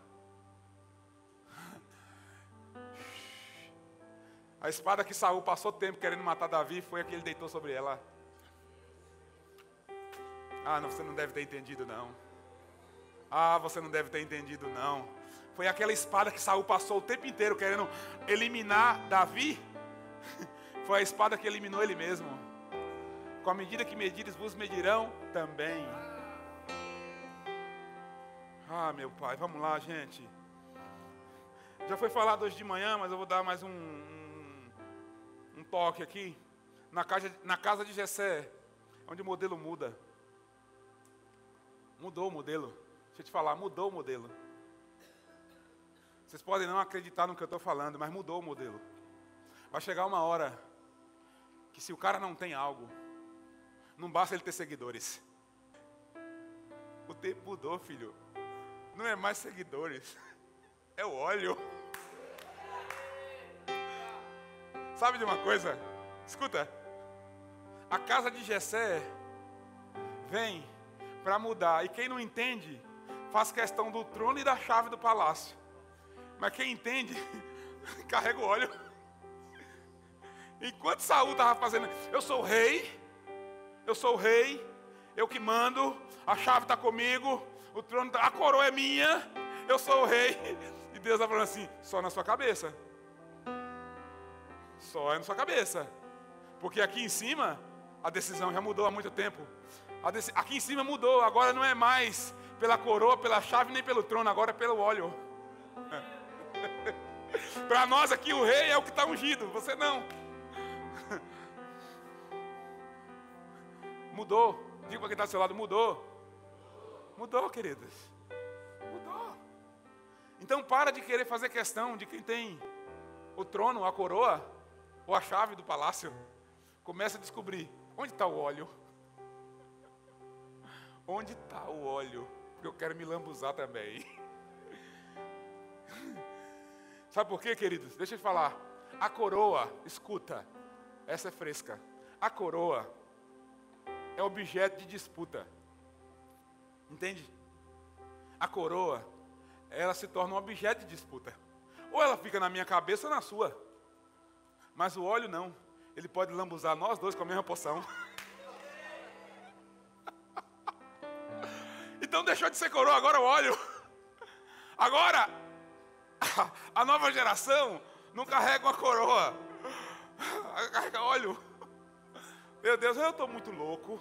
A espada que Saul passou tempo querendo matar Davi foi a que ele deitou sobre ela. Ah, não, você não deve ter entendido não. Ah, você não deve ter entendido não. Foi aquela espada que Saul passou o tempo inteiro querendo eliminar Davi. Foi a espada que eliminou ele mesmo. Com a medida que medires, vos medirão também. Ah, meu pai, vamos lá, gente. Já foi falado hoje de manhã, mas eu vou dar mais um, um toque aqui, na casa, na casa de Jessé, onde o modelo muda. Mudou o modelo. Deixa eu te falar, mudou o modelo. Vocês podem não acreditar no que eu estou falando, mas mudou o modelo. Vai chegar uma hora que se o cara não tem algo, não basta ele ter seguidores. O tempo mudou, filho. Não é mais seguidores, é o óleo. Sabe de uma coisa? Escuta. A casa de Jessé vem para mudar. E quem não entende, faz questão do trono e da chave do palácio. Mas quem entende, carrega o óleo. Enquanto Saul estava fazendo, eu sou rei, eu sou rei, eu que mando, a chave está comigo, o trono, tá, a coroa é minha, eu sou o rei. E Deus está falando assim, só na sua cabeça. Só é na sua cabeça. Porque aqui em cima, a decisão já mudou há muito tempo. Aqui em cima mudou, agora não é mais pela coroa, pela chave, nem pelo trono, agora é pelo óleo. Para nós aqui o rei é o que está ungido, você não. Mudou. Diga para quem está do seu lado, mudou. Mudou, queridos. Mudou. Então para de querer fazer questão de quem tem o trono, a coroa ou a chave do palácio. Começa a descobrir onde está o óleo. Onde está o óleo? Porque eu quero me lambuzar também. Sabe por quê, queridos? Deixa eu te falar. A coroa, escuta, essa é fresca. A coroa é objeto de disputa. Entende? A coroa, ela se torna um objeto de disputa. Ou ela fica na minha cabeça ou na sua. Mas o óleo não. Ele pode lambuzar nós dois com a mesma poção. então deixou de ser coroa, agora o óleo. Agora, a nova geração não carrega uma coroa, carrega óleo. Meu Deus, eu estou muito louco.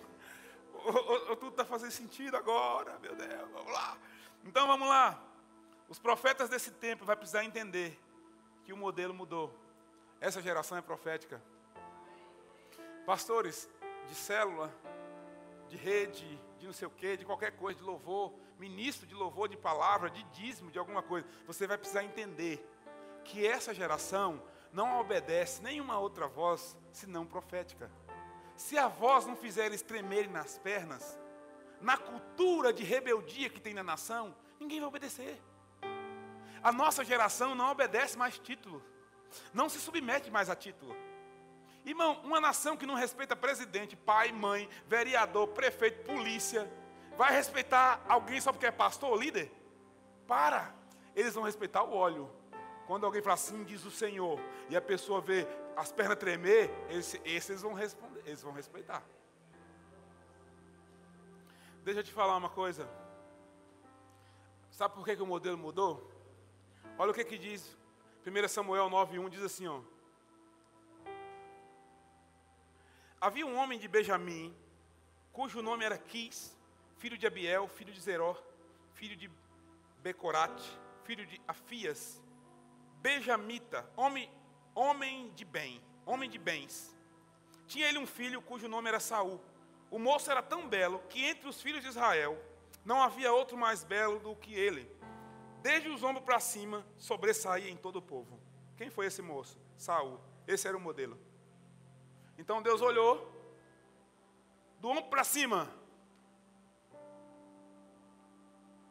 tudo está fazendo sentido agora, meu Deus, vamos lá. Então vamos lá. Os profetas desse tempo vai precisar entender que o modelo mudou. Essa geração é profética. Pastores de célula, de rede, de não sei o quê, de qualquer coisa, de louvor, ministro de louvor, de palavra, de dízimo, de alguma coisa, você vai precisar entender que essa geração não obedece nenhuma outra voz senão profética. Se a voz não fizer eles tremerem nas pernas, na cultura de rebeldia que tem na nação, ninguém vai obedecer. A nossa geração não obedece mais título, não se submete mais a título. Irmão, uma nação que não respeita presidente, pai, mãe, vereador, prefeito, polícia, vai respeitar alguém só porque é pastor ou líder? Para! Eles vão respeitar o óleo. Quando alguém fala assim, diz o Senhor, e a pessoa vê as pernas tremer, esses, esses vão responder eles vão respeitar. Deixa eu te falar uma coisa. Sabe por que, que o modelo mudou? Olha o que, que diz 1 Samuel 9,1 diz assim: ó. Havia um homem de Benjamim, cujo nome era Quis, filho de Abiel, filho de Zeró, filho de Becorate, filho de Afias, Benjamita, homem, homem de bem, homem de bens. Tinha ele um filho cujo nome era Saul. O moço era tão belo que entre os filhos de Israel não havia outro mais belo do que ele. Desde os ombros para cima, sobressaía em todo o povo. Quem foi esse moço? Saul. Esse era o modelo. Então Deus olhou do ombro para cima.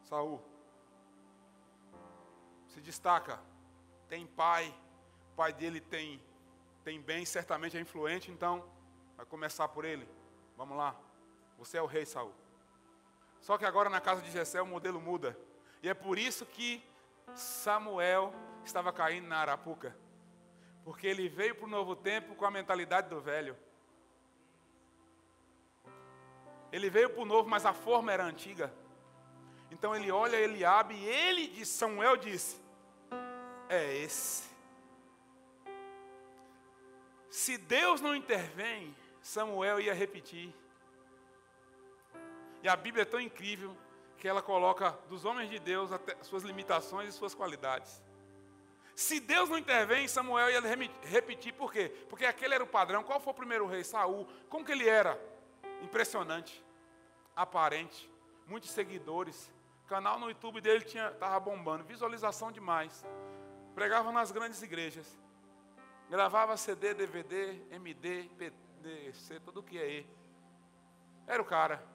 Saul se destaca. Tem pai, o pai dele tem tem bem, certamente é influente, então vai começar por ele. Vamos lá. Você é o rei Saul. Só que agora na casa de Jessé o modelo muda. E é por isso que Samuel estava caindo na arapuca. Porque ele veio para o novo tempo com a mentalidade do velho. Ele veio para o novo, mas a forma era antiga. Então ele olha Eliabe e ele de Samuel disse: É esse. Se Deus não intervém, Samuel ia repetir. E a Bíblia é tão incrível que ela coloca dos homens de Deus suas limitações e suas qualidades. Se Deus não intervém, Samuel ia repetir, por quê? Porque aquele era o padrão. Qual foi o primeiro rei? Saul. Como que ele era? Impressionante, aparente, muitos seguidores. O canal no YouTube dele estava bombando, visualização demais. Pregava nas grandes igrejas. Gravava CD, DVD, MD, PDC, tudo o que é aí. Era o cara.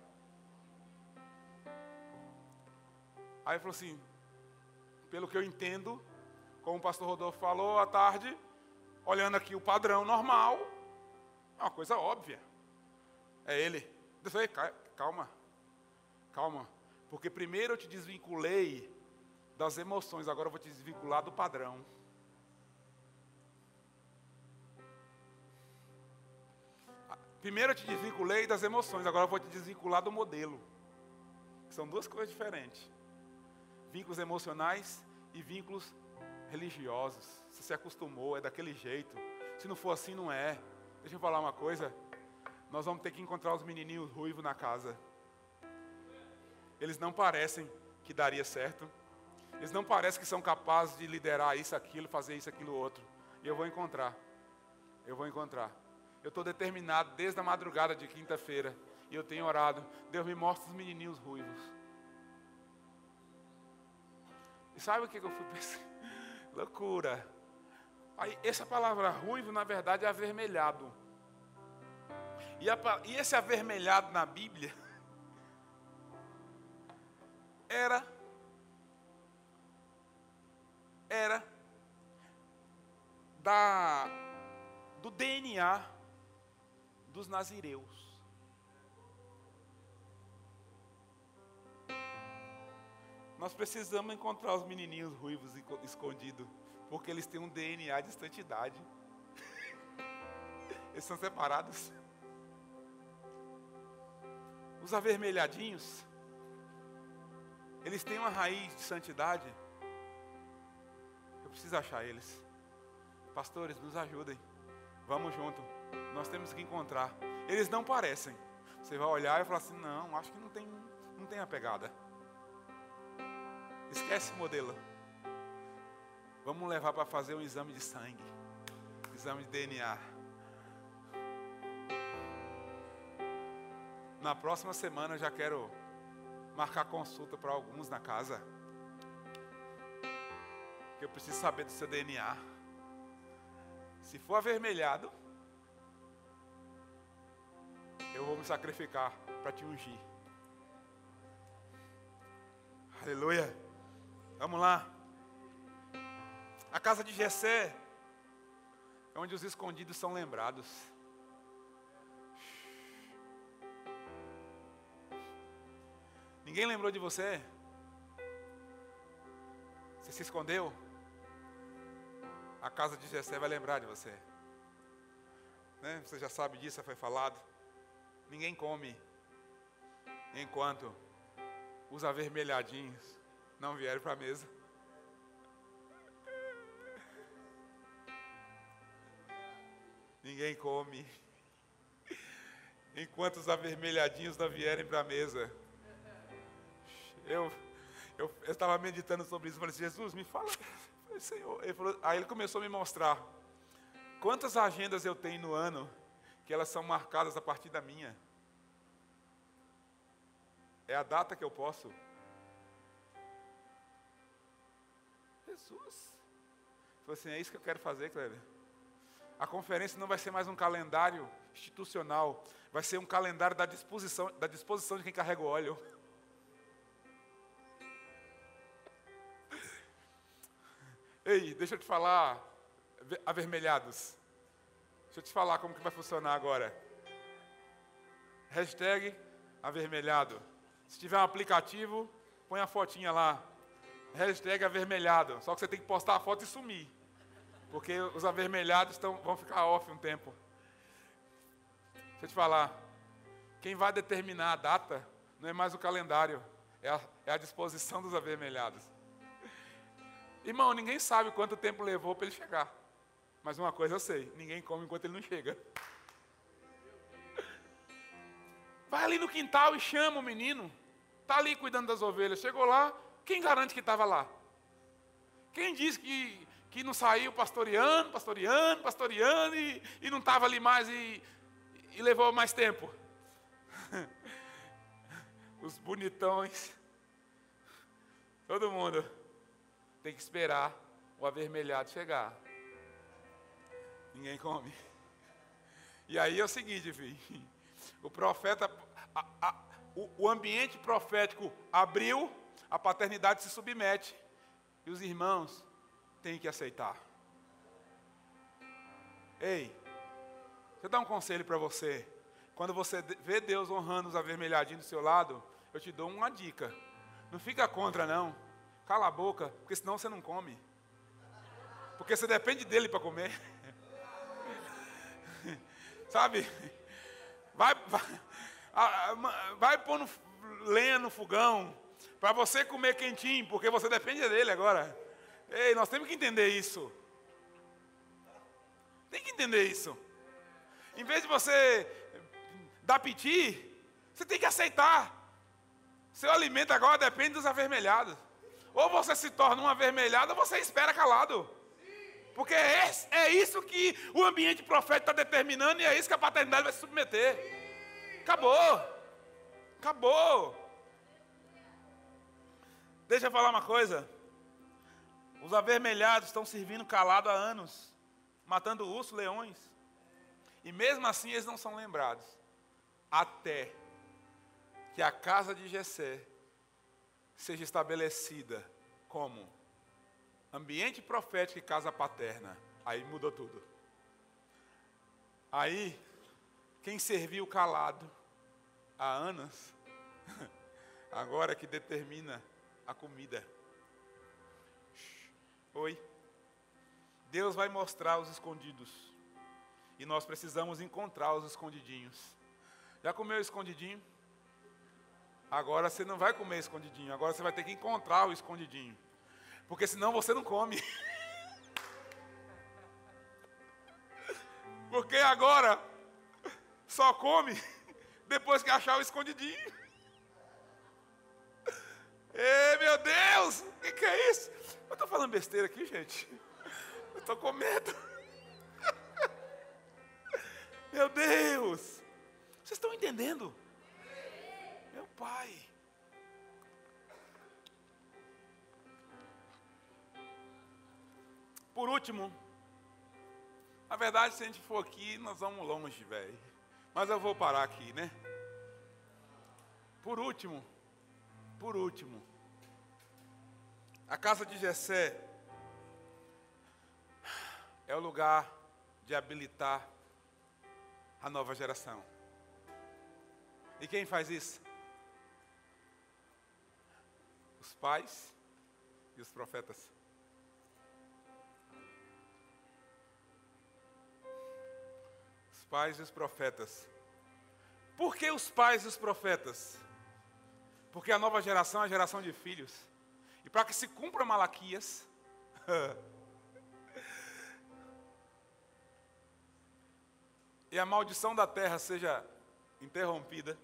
Aí falou assim, pelo que eu entendo, como o pastor Rodolfo falou à tarde, olhando aqui o padrão normal, é uma coisa óbvia. É ele. Eu falei, calma, calma. Porque primeiro eu te desvinculei das emoções, agora eu vou te desvincular do padrão. Primeiro eu te desvinculei das emoções, agora eu vou te desvincular do modelo. São duas coisas diferentes. Vínculos emocionais e vínculos religiosos. Você se acostumou, é daquele jeito. Se não for assim, não é. Deixa eu falar uma coisa. Nós vamos ter que encontrar os menininhos ruivos na casa. Eles não parecem que daria certo. Eles não parecem que são capazes de liderar isso, aquilo, fazer isso, aquilo, outro. E eu vou encontrar. Eu vou encontrar. Eu estou determinado desde a madrugada de quinta-feira. E eu tenho orado. Deus me mostra os menininhos ruivos. E sabe o que eu fui pensar? Loucura. Aí, essa palavra ruivo, na verdade, é avermelhado. E, a, e esse avermelhado na Bíblia era era da do DNA dos nazireus. Nós precisamos encontrar os menininhos ruivos escondidos, porque eles têm um DNA de santidade. Eles são separados. Os avermelhadinhos, eles têm uma raiz de santidade. Eu preciso achar eles. Pastores, nos ajudem. Vamos junto. Nós temos que encontrar. Eles não parecem. Você vai olhar e falar assim: não, acho que não tem, não tem a pegada. Esquece modelo. Vamos levar para fazer um exame de sangue, exame de DNA. Na próxima semana eu já quero marcar consulta para alguns na casa. Que eu preciso saber do seu DNA. Se for avermelhado, eu vou me sacrificar para te ungir. Aleluia. Vamos lá. A casa de Jessé é onde os escondidos são lembrados. Ninguém lembrou de você? Você se escondeu? A casa de Jessé vai lembrar de você. Né? Você já sabe disso, foi falado. Ninguém come enquanto os avermelhadinhos não vieram para a mesa. Ninguém come. Enquanto os avermelhadinhos não vierem para a mesa. Eu, eu, estava meditando sobre isso. Falei, Jesus, me fala. Falei, Senhor. Ele falou, aí ele começou a me mostrar. Quantas agendas eu tenho no ano que elas são marcadas a partir da minha? É a data que eu posso Falei assim, é isso que eu quero fazer, Cléber. A conferência não vai ser mais um calendário institucional, vai ser um calendário da disposição, da disposição de quem carrega o óleo. Ei, deixa eu te falar, avermelhados. Deixa eu te falar como que vai funcionar agora. Hashtag avermelhado. Se tiver um aplicativo, põe a fotinha lá hashtag avermelhado. Só que você tem que postar a foto e sumir. Porque os avermelhados tão, vão ficar off um tempo. Deixa eu te falar. Quem vai determinar a data não é mais o calendário, é a, é a disposição dos avermelhados. Irmão, ninguém sabe quanto tempo levou para ele chegar. Mas uma coisa eu sei: ninguém come enquanto ele não chega. Vai ali no quintal e chama o menino. Está ali cuidando das ovelhas. Chegou lá, quem garante que estava lá? Quem diz que, que não saiu pastoreando, pastoreando, pastoreando e, e não estava ali mais e, e levou mais tempo? Os bonitões. Todo mundo tem que esperar o avermelhado chegar. Ninguém come. E aí é o seguinte, filho. O profeta, a, a, o, o ambiente profético abriu a paternidade se submete. E os irmãos têm que aceitar. Ei, deixa eu dar um conselho para você. Quando você vê Deus honrando os avermelhadinhos do seu lado, eu te dou uma dica. Não fica contra, não. Cala a boca, porque senão você não come. Porque você depende dele para comer. Sabe? Vai, vai, vai pondo lenha no fogão para você comer quentinho, porque você depende dele agora. Ei, nós temos que entender isso. Tem que entender isso. Em vez de você dar piti, você tem que aceitar. Seu alimento agora depende dos avermelhados. Ou você se torna um avermelhado, ou você espera calado. Porque é, é isso que o ambiente profético está determinando e é isso que a paternidade vai se submeter. Acabou. Acabou. Deixa eu falar uma coisa. Os avermelhados estão servindo calado há anos, matando ursos, leões. E mesmo assim eles não são lembrados. Até que a casa de Jessé seja estabelecida como ambiente profético e casa paterna. Aí mudou tudo. Aí, quem serviu calado há anos, agora que determina a comida. Oi. Deus vai mostrar os escondidos. E nós precisamos encontrar os escondidinhos. Já comeu escondidinho? Agora você não vai comer escondidinho, agora você vai ter que encontrar o escondidinho. Porque senão você não come. Porque agora só come depois que achar o escondidinho. Ei, meu Deus, o que, que, é isso? Eu estou falando besteira aqui, gente. Eu estou com medo. Meu Deus, vocês estão entendendo? Meu pai. Por último, na verdade, se a gente for aqui, nós vamos longe, velho. Mas eu vou parar aqui, né? Por último, por último, a casa de Jessé é o lugar de habilitar a nova geração. E quem faz isso? Os pais e os profetas. Os pais e os profetas. Por que os pais e os profetas? Porque a nova geração é a geração de filhos. E para que se cumpra Malaquias, e a maldição da terra seja interrompida,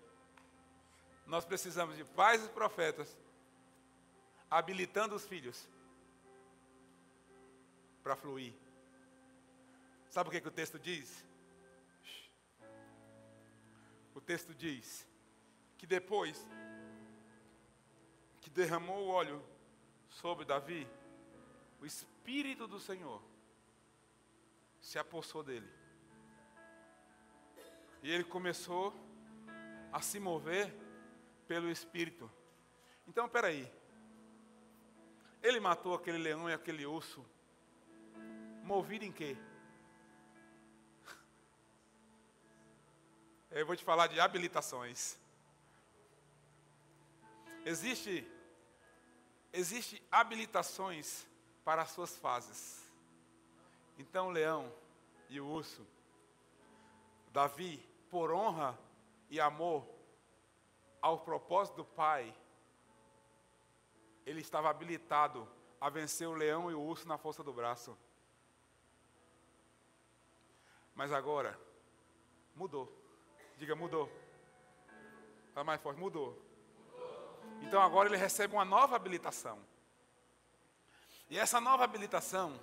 nós precisamos de pais e profetas habilitando os filhos para fluir. Sabe o que, que o texto diz? O texto diz que depois que derramou o óleo sobre Davi, o Espírito do Senhor se apossou dele. E ele começou a se mover pelo Espírito. Então, peraí. Ele matou aquele leão e aquele urso. Movido em quê? Eu vou te falar de habilitações. Existe existe habilitações para as suas fases. Então, o leão e o urso, Davi, por honra e amor ao propósito do Pai, ele estava habilitado a vencer o leão e o urso na força do braço. Mas agora, mudou. Diga, mudou. Está mais forte, mudou. Então agora ele recebe uma nova habilitação. E essa nova habilitação.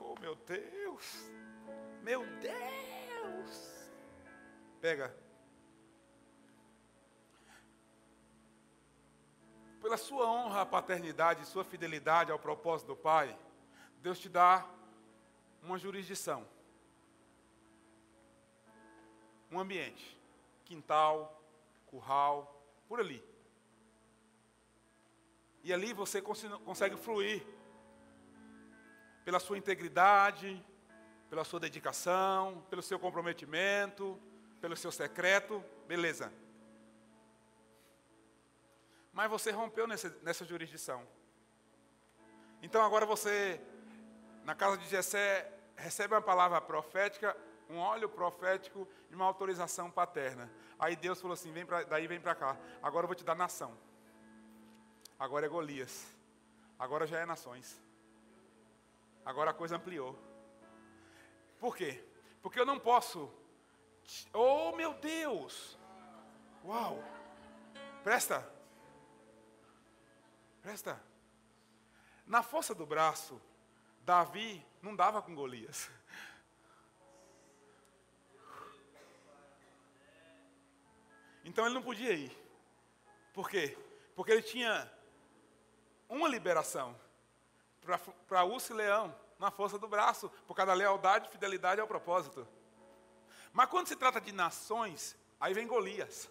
oh meu Deus! Meu Deus! Pega. Pela sua honra à paternidade, sua fidelidade ao propósito do Pai, Deus te dá uma jurisdição, um ambiente quintal, curral, por ali. E ali você consegue fluir pela sua integridade, pela sua dedicação, pelo seu comprometimento, pelo seu secreto, beleza. Mas você rompeu nessa, nessa jurisdição. Então agora você, na casa de Jessé, recebe uma palavra profética, um óleo profético e uma autorização paterna. Aí Deus falou assim: vem pra, daí vem para cá. Agora eu vou te dar nação. Agora é Golias. Agora já é nações. Agora a coisa ampliou. Por quê? Porque eu não posso. Oh meu Deus! Uau! Presta! Presta! Na força do braço, Davi não dava com Golias. Então ele não podia ir. Por quê? Porque ele tinha uma liberação para urso e leão na força do braço, por causa da lealdade e fidelidade ao propósito. Mas quando se trata de nações, aí vem Golias.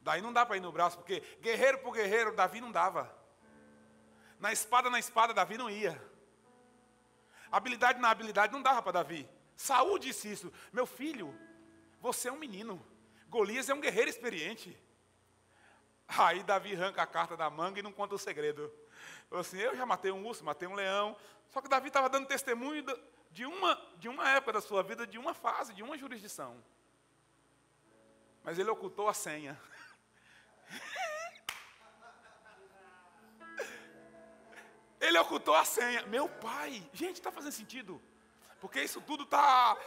Daí não dá para ir no braço, porque guerreiro por guerreiro, Davi não dava. Na espada, na espada, Davi não ia. Habilidade na habilidade não dava para Davi. Saúl disse isso. Meu filho, você é um menino. Golias é um guerreiro experiente. Aí Davi arranca a carta da manga e não conta o segredo. Falou assim, eu já matei um urso, matei um leão. Só que Davi estava dando testemunho de uma, de uma época da sua vida, de uma fase, de uma jurisdição. Mas ele ocultou a senha. Ele ocultou a senha. Meu pai, gente, está fazendo sentido? Porque isso tudo está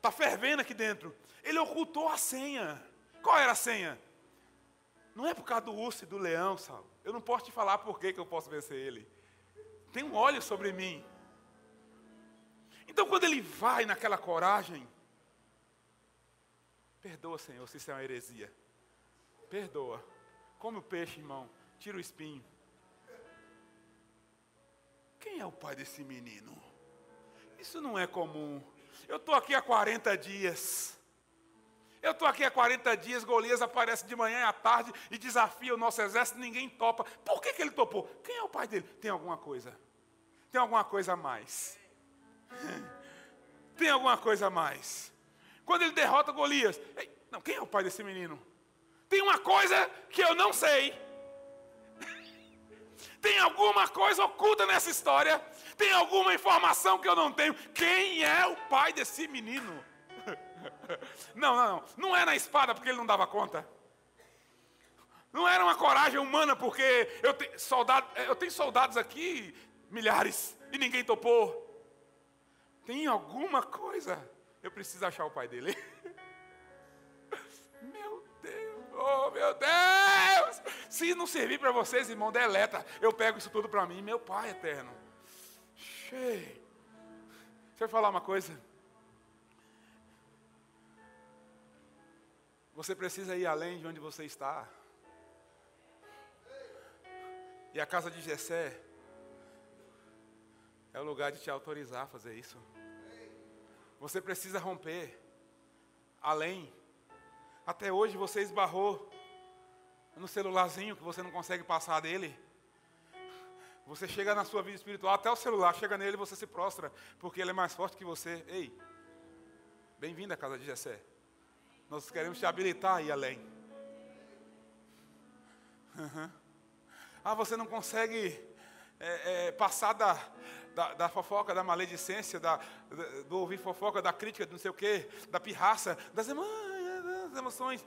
tá fervendo aqui dentro. Ele ocultou a senha. Qual era a senha? Não é por causa do urso e do leão, Saulo. Eu não posso te falar por que, que eu posso vencer ele. Tem um óleo sobre mim. Então, quando ele vai naquela coragem, perdoa, Senhor, se isso é uma heresia. Perdoa. Come o peixe, irmão. Tira o espinho. Quem é o pai desse menino? Isso não é comum. Eu estou aqui há 40 dias. Eu estou aqui há 40 dias, Golias aparece de manhã e à tarde e desafia o nosso exército, ninguém topa. Por que, que ele topou? Quem é o pai dele? Tem alguma coisa. Tem alguma coisa a mais. Tem alguma coisa a mais. Quando ele derrota Golias, não, quem é o pai desse menino? Tem uma coisa que eu não sei. Tem alguma coisa oculta nessa história? Tem alguma informação que eu não tenho? Quem é o pai desse menino? Não, não, não. Não é na espada porque ele não dava conta. Não era uma coragem humana porque eu, te, soldado, eu tenho soldados aqui, milhares, e ninguém topou. Tem alguma coisa. Eu preciso achar o pai dele. Oh, meu Deus! Se não servir para vocês, irmão, deleta. Eu pego isso tudo para mim, meu Pai eterno. Cheio. Deixa eu falar uma coisa. Você precisa ir além de onde você está. E a casa de Jessé é o lugar de te autorizar a fazer isso. Você precisa romper além até hoje você esbarrou no celularzinho que você não consegue passar dele. Você chega na sua vida espiritual, até o celular chega nele e você se prostra, porque ele é mais forte que você. Ei, bem-vindo à casa de Jessé. Nós queremos te habilitar a ir além. Uhum. Ah, você não consegue é, é, passar da, da, da, fofoca, da maledicência, da, do ouvir fofoca, da crítica, do não sei o quê, da pirraça, das irmãs as emoções.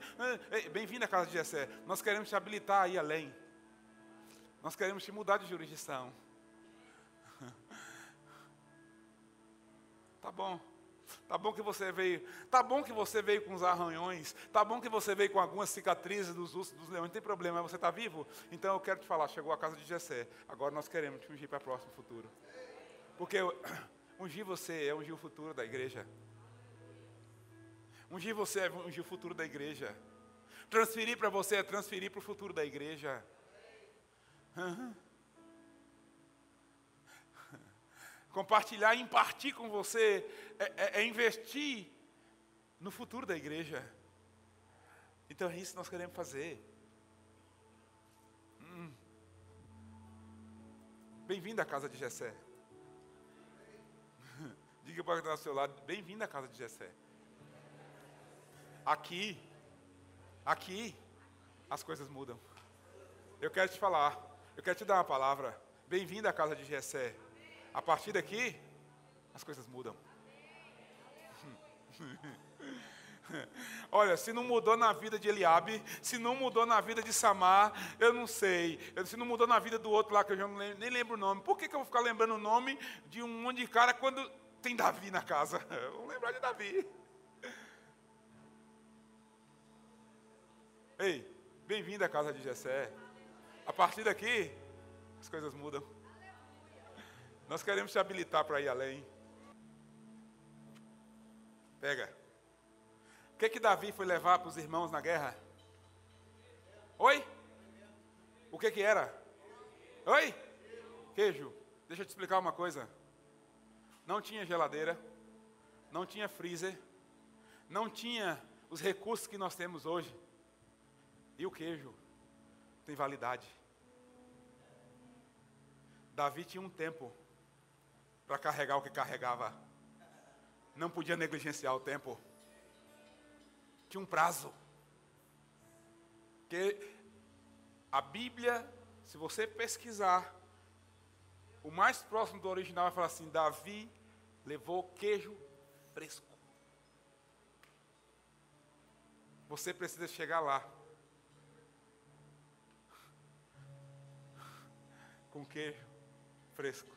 Bem-vindo à casa de Jessé. Nós queremos te habilitar a ir além. Nós queremos te mudar de jurisdição. Tá bom. Tá bom que você veio. Tá bom que você veio com os arranhões. Tá bom que você veio com algumas cicatrizes dos ursos, dos leões. Não tem problema, você está vivo? Então eu quero te falar, chegou a casa de Jessé. Agora nós queremos te ungir para o próximo futuro. Porque ungir você é ungir o futuro da igreja. Ungir você é ungir o futuro da igreja. Transferir para você é transferir para o futuro da igreja. Compartilhar, impartir com você é, é, é, investir no futuro da igreja. Então é isso que nós queremos fazer. Hum. Bem-vindo à casa de Jessé. Diga para o seu lado, bem-vindo à casa de Jessé. aqui, aqui, as coisas mudam. Eu quero te falar, eu quero te dar uma palavra. Bem-vindo à casa de Jessé. A partir daqui, as coisas mudam. Olha, se não mudou na vida de Eliabe, se não mudou na vida de Samar, eu não sei. Se não mudou na vida do outro lá, que eu já lembro, nem lembro o nome. Por que, que eu vou ficar lembrando o nome de um monte de cara quando tem Davi na casa? Vamos lembrar de Davi. Ei, bem-vindo à casa de Jessé. A partir daqui, as coisas mudam. Nós queremos te habilitar para ir além. Pega. O que que Davi foi levar para os irmãos na guerra? Oi? O que que era? Oi? Queijo. Deixa eu te explicar uma coisa. Não tinha geladeira, não tinha freezer, não tinha os recursos que nós temos hoje. E o queijo tem validade. Davi tinha um tempo para carregar o que carregava. Não podia negligenciar o tempo. Tinha um prazo. Que a Bíblia, se você pesquisar, o mais próximo do original vai falar assim: Davi levou queijo fresco. Você precisa chegar lá. Com queijo fresco.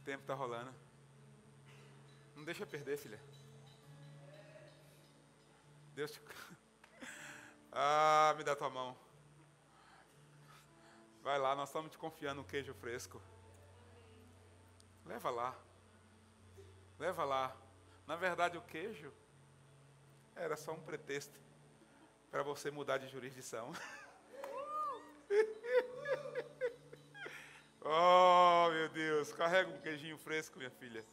O tempo está rolando. Não deixa perder, filha. Deus te. Ah, me dá tua mão. Vai lá, nós estamos te confiando no queijo fresco. Leva lá. Leva lá. Na verdade, o queijo era só um pretexto para você mudar de jurisdição. oh, meu Deus. Carrega um queijinho fresco, minha filha.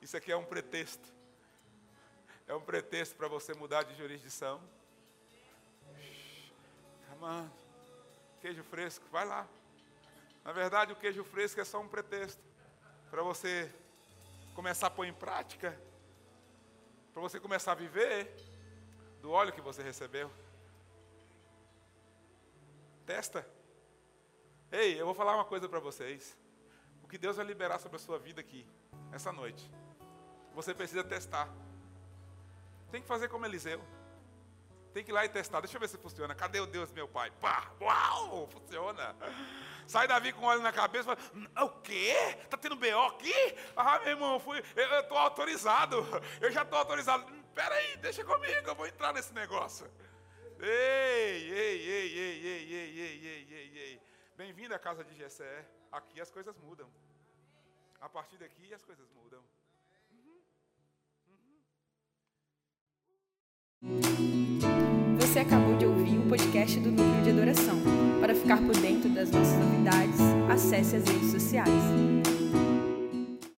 Isso aqui é um pretexto. É um pretexto para você mudar de jurisdição. On. Queijo fresco, vai lá. Na verdade, o queijo fresco é só um pretexto para você começar a pôr em prática, para você começar a viver do óleo que você recebeu. Testa. Ei, eu vou falar uma coisa para vocês. O que Deus vai liberar sobre a sua vida aqui, essa noite, você precisa testar. Tem que fazer como Eliseu. Tem que ir lá e testar. Deixa eu ver se funciona. Cadê o Deus, meu pai? Pá, uau, funciona. Sai Davi com óleo na cabeça fala, o quê? Está tendo BO aqui? Ah, meu irmão, fui, eu estou autorizado. Eu já estou autorizado. Espera aí, deixa comigo, eu vou entrar nesse negócio. Ei, ei, ei, ei, ei, ei, ei, ei, ei, ei. Bem-vindo à casa de Jessé. Aqui as coisas mudam. A partir daqui as coisas mudam. Você acabou de ouvir o podcast do Núcleo de Adoração. Para ficar por dentro das nossas novidades, acesse as redes sociais.